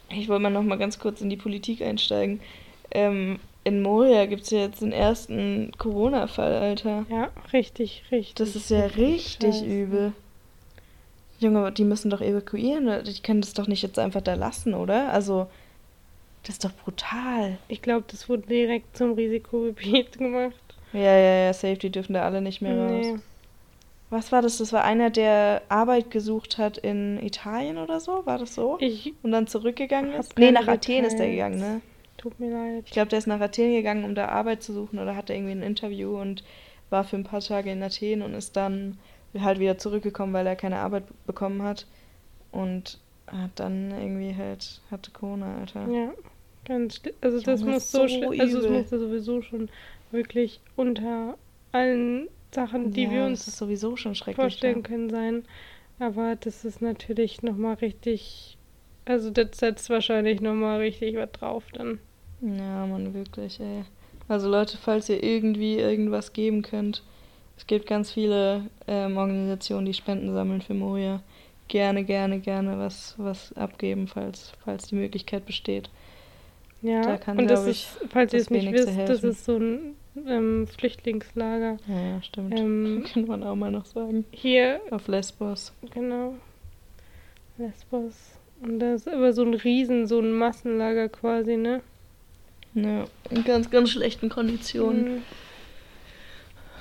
ich wollte mal noch mal ganz kurz in die Politik einsteigen. Ähm, in Moria gibt es ja jetzt den ersten Corona-Fall, Alter. Ja, richtig, richtig. Das ist ja richtig scheiße. übel. Junge, die müssen doch evakuieren. oder? Die können das doch nicht jetzt einfach da lassen, oder? Also, das ist doch brutal. Ich glaube, das wurde direkt zum Risikogebiet [laughs] gemacht. Ja, ja, ja, safe, die dürfen da alle nicht mehr raus. Nee. Was war das? Das war einer, der Arbeit gesucht hat in Italien oder so? War das so? Ich Und dann zurückgegangen ist? Nee, nach Athen ist der gegangen, ne? tut mir leid. Ich glaube, der ist nach Athen gegangen, um da Arbeit zu suchen oder hatte irgendwie ein Interview und war für ein paar Tage in Athen und ist dann halt wieder zurückgekommen, weil er keine Arbeit bekommen hat. Und hat dann irgendwie halt, hatte Corona, Alter. Ja, ganz Also das Junge, muss so, so. Also es muss sowieso schon wirklich unter allen Sachen, die ja, wir uns sowieso schon schrecklich. vorstellen ja. können, sein. Aber das ist natürlich nochmal richtig. Also das setzt wahrscheinlich nochmal richtig was drauf dann. Ja, Mann, wirklich, ey. Also Leute, falls ihr irgendwie irgendwas geben könnt, es gibt ganz viele ähm, Organisationen, die Spenden sammeln für Moria. gerne, gerne, gerne was, was abgeben, falls, falls die Möglichkeit besteht. Ja, Da kann, und das ich, ist, falls ihr das es nicht wisst, das helfen. ist so ein ähm, Flüchtlingslager. Ja, ja, stimmt. Ähm, [laughs] Kann man auch mal noch sagen. Hier, Auf Lesbos. genau, Lesbos. Und das ist aber so ein Riesen, so ein Massenlager quasi, ne? Ja, in ganz, ganz schlechten Konditionen. Mhm.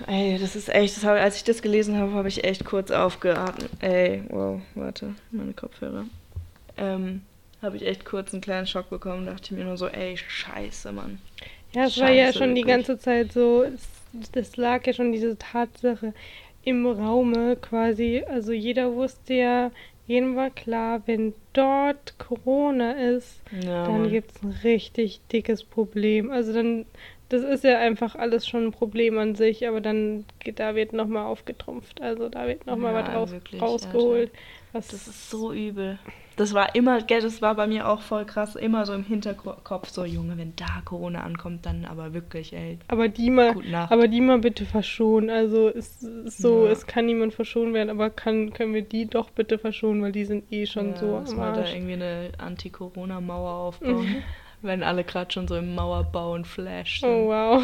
Ey, das ist echt, das hab, als ich das gelesen habe, habe ich echt kurz aufgeatmet. Ey, wow, warte, meine Kopfhörer. Ähm, habe ich echt kurz einen kleinen Schock bekommen, dachte ich mir nur so, ey, scheiße, Mann. Ja, es war ja schon die wirklich. ganze Zeit so, es, das lag ja schon diese Tatsache im Raume quasi. Also jeder wusste ja, jedem war klar, wenn dort Corona ist, Ja, dann gibt es ein richtig dickes Problem. Also dann, das ist ja einfach alles schon ein Problem an sich, aber dann geht, da wird nochmal aufgetrumpft. Also da wird nochmal Ja, was raus, wirklich, rausgeholt. Was, Das ist so übel. Das war immer, gell, das war bei mir auch voll krass, immer so im Hinterkopf, so, Junge, wenn da Corona ankommt, dann aber wirklich, ey, aber die mal, aber die mal bitte verschonen. Also es ist so, Ja. es kann niemand verschont werden, aber kann, können wir die doch bitte verschonen, weil die sind eh schon ja, so dass am wir da irgendwie eine Anti-Corona-Mauer aufbauen. [laughs] wenn alle gerade schon so im Mauerbau und Flash sind. Oh wow.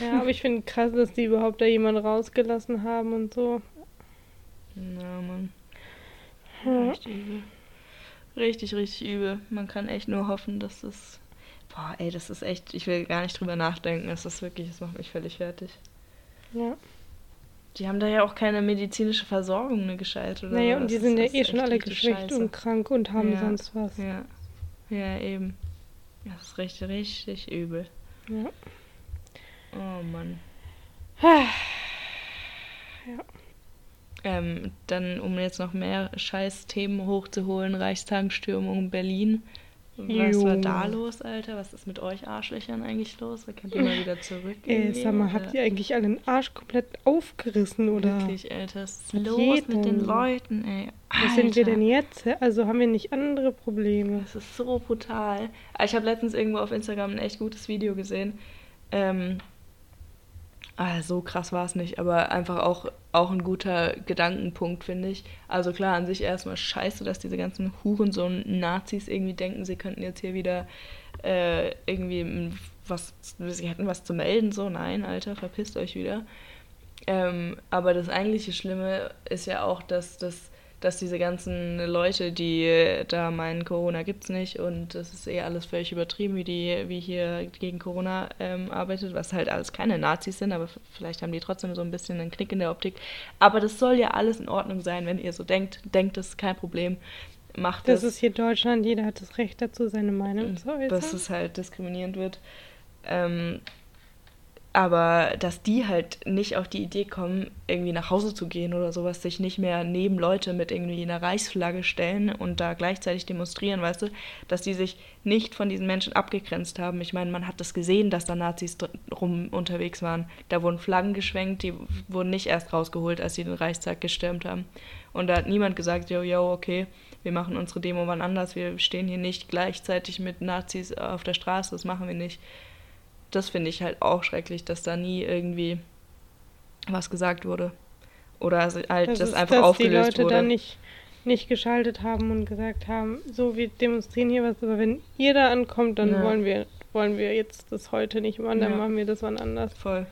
Ja, aber ich finde krass, dass die überhaupt da jemanden rausgelassen haben und so. Ja, Mann. Ja. Richtig übel. Richtig, richtig übel. Man kann echt nur hoffen, dass es. Boah, ey, das ist echt. Ich will gar nicht drüber nachdenken. Das ist wirklich, das macht mich völlig fertig. Ja. Die haben da ja auch keine medizinische Versorgung ne, geschaltet oder Naja, und die Das sind ja das eh schon alle geschwächt und krank und haben Ja. sonst was. Ja. Ja, eben. Das ist richtig, richtig übel. Ja. Oh Mann. Ja. Ähm, dann, um jetzt noch mehr Scheiß-Themen hochzuholen, Reichstagsstürmung Berlin. Was war da los, Alter? Was ist mit euch Arschlöchern eigentlich los? Da könnt ihr mal wieder zurück. Ey, sag mal, habt ihr eigentlich alle den Arsch komplett aufgerissen oder? Wirklich, Alter, was ist Was los geht mit den? Leuten, ey? Was sind wir Alter. denn jetzt? Also haben wir nicht andere Probleme? Das ist so brutal. Ah, Ich habe letztens irgendwo auf Instagram ein echt gutes Video gesehen. Ähm, ah, so krass war es nicht, aber einfach auch, auch ein guter Gedankenpunkt, finde ich. Also klar, an sich erstmal scheiße, dass diese ganzen Hurensohn-Nazis irgendwie denken, sie könnten jetzt hier wieder äh, irgendwie was, sie hätten was zu melden. So, nein, Alter, verpisst euch wieder. Ähm, aber das eigentliche Schlimme ist ja auch, dass, dass, dass diese ganzen Leute, die da meinen, Corona gibt's nicht und das ist eh alles völlig übertrieben, wie die, wie hier gegen Corona ähm, arbeitet, was halt alles keine Nazis sind, aber vielleicht haben die trotzdem so ein bisschen einen Knick in der Optik. Aber das soll ja alles in Ordnung sein, wenn ihr so denkt. Denkt, das ist kein Problem. Macht Das das. ist hier Deutschland, jeder hat das Recht dazu, seine Meinung zu äußern. dass es halt diskriminierend wird. Ähm, aber dass die halt nicht auf die Idee kommen, irgendwie nach Hause zu gehen oder sowas, sich nicht mehr neben Leute mit irgendwie einer Reichsflagge stellen und da gleichzeitig demonstrieren, weißt du, dass die sich nicht von diesen Menschen abgegrenzt haben. Ich meine, man hat das gesehen, dass da Nazis rum unterwegs waren. Da wurden Flaggen geschwenkt, die wurden nicht erst rausgeholt, als sie den Reichstag gestürmt haben. Und da hat niemand gesagt, yo, yo, okay, wir machen unsere Demo wann anders, wir stehen hier nicht gleichzeitig mit Nazis auf der Straße, das machen wir nicht. Das finde ich halt auch schrecklich, dass da nie irgendwie was gesagt wurde. Oder also halt das, ist, einfach dass aufgelöst die Leute wurde. dann nicht, nicht geschaltet haben und gesagt haben, so, wir demonstrieren hier was, aber wenn ihr da ankommt, dann Ja. wollen wir wollen wir jetzt das heute nicht machen, dann Ja. machen wir das wann anders. Voll.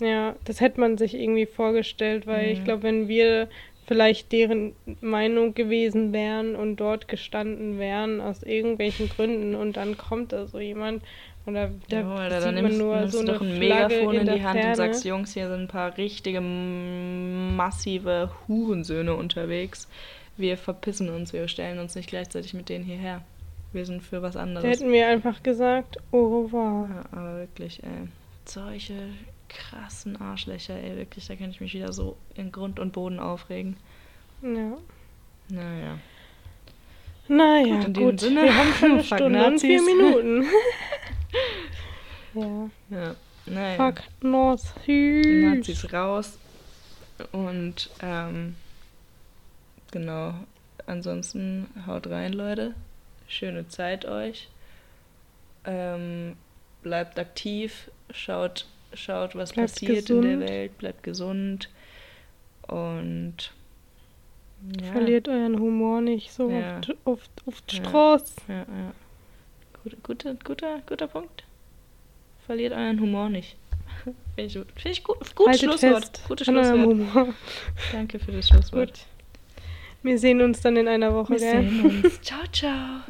Ja, das hätte man sich irgendwie vorgestellt, weil ich Mhm. glaube, wenn wir vielleicht deren Meinung gewesen wären und dort gestanden wären aus irgendwelchen Gründen und dann kommt da so jemand und da, da ja, Alter, sieht dann man nimmst, nur so du eine doch ein Flagge Megafon in, in die Hand Ferne. und sagst, Jungs, hier sind ein paar richtige massive Hurensöhne unterwegs. Wir verpissen uns, wir stellen uns nicht gleichzeitig mit denen hierher. Wir sind für was Da anderes. hätten wir einfach gesagt, au revoir. Ja, aber wirklich, ey. Solche krassen Arschlöcher, ey, wirklich, da kann ich mich wieder so in Grund und Boden aufregen. Ja. Naja. Naja, Gut, gut. Sinne, Wir haben schon eine Stunde und vier. Minuten. [laughs] ja. Ja. Naja. Fuck North Süd. Nazis raus. Und ähm, genau. Ansonsten haut rein, Leute. Schöne Zeit euch. Ähm, bleibt aktiv, schaut, schaut, was Bleibt passiert in der gesund. Welt, bleibt gesund. Und Ja. Verliert euren Humor nicht so Ja. auf, auf, auf die Ja. Straße. Ja, ja. Gut, guter, guter, guter Punkt. Verliert euren Humor nicht. [laughs] Finde ich gut. Finde ich gut. Gutes Schlusswort. fest Gutes Schlusswort. Danke für das Schlusswort. Gut. Wir sehen uns dann in einer Woche, Wir gell? sehen uns. Ciao, ciao.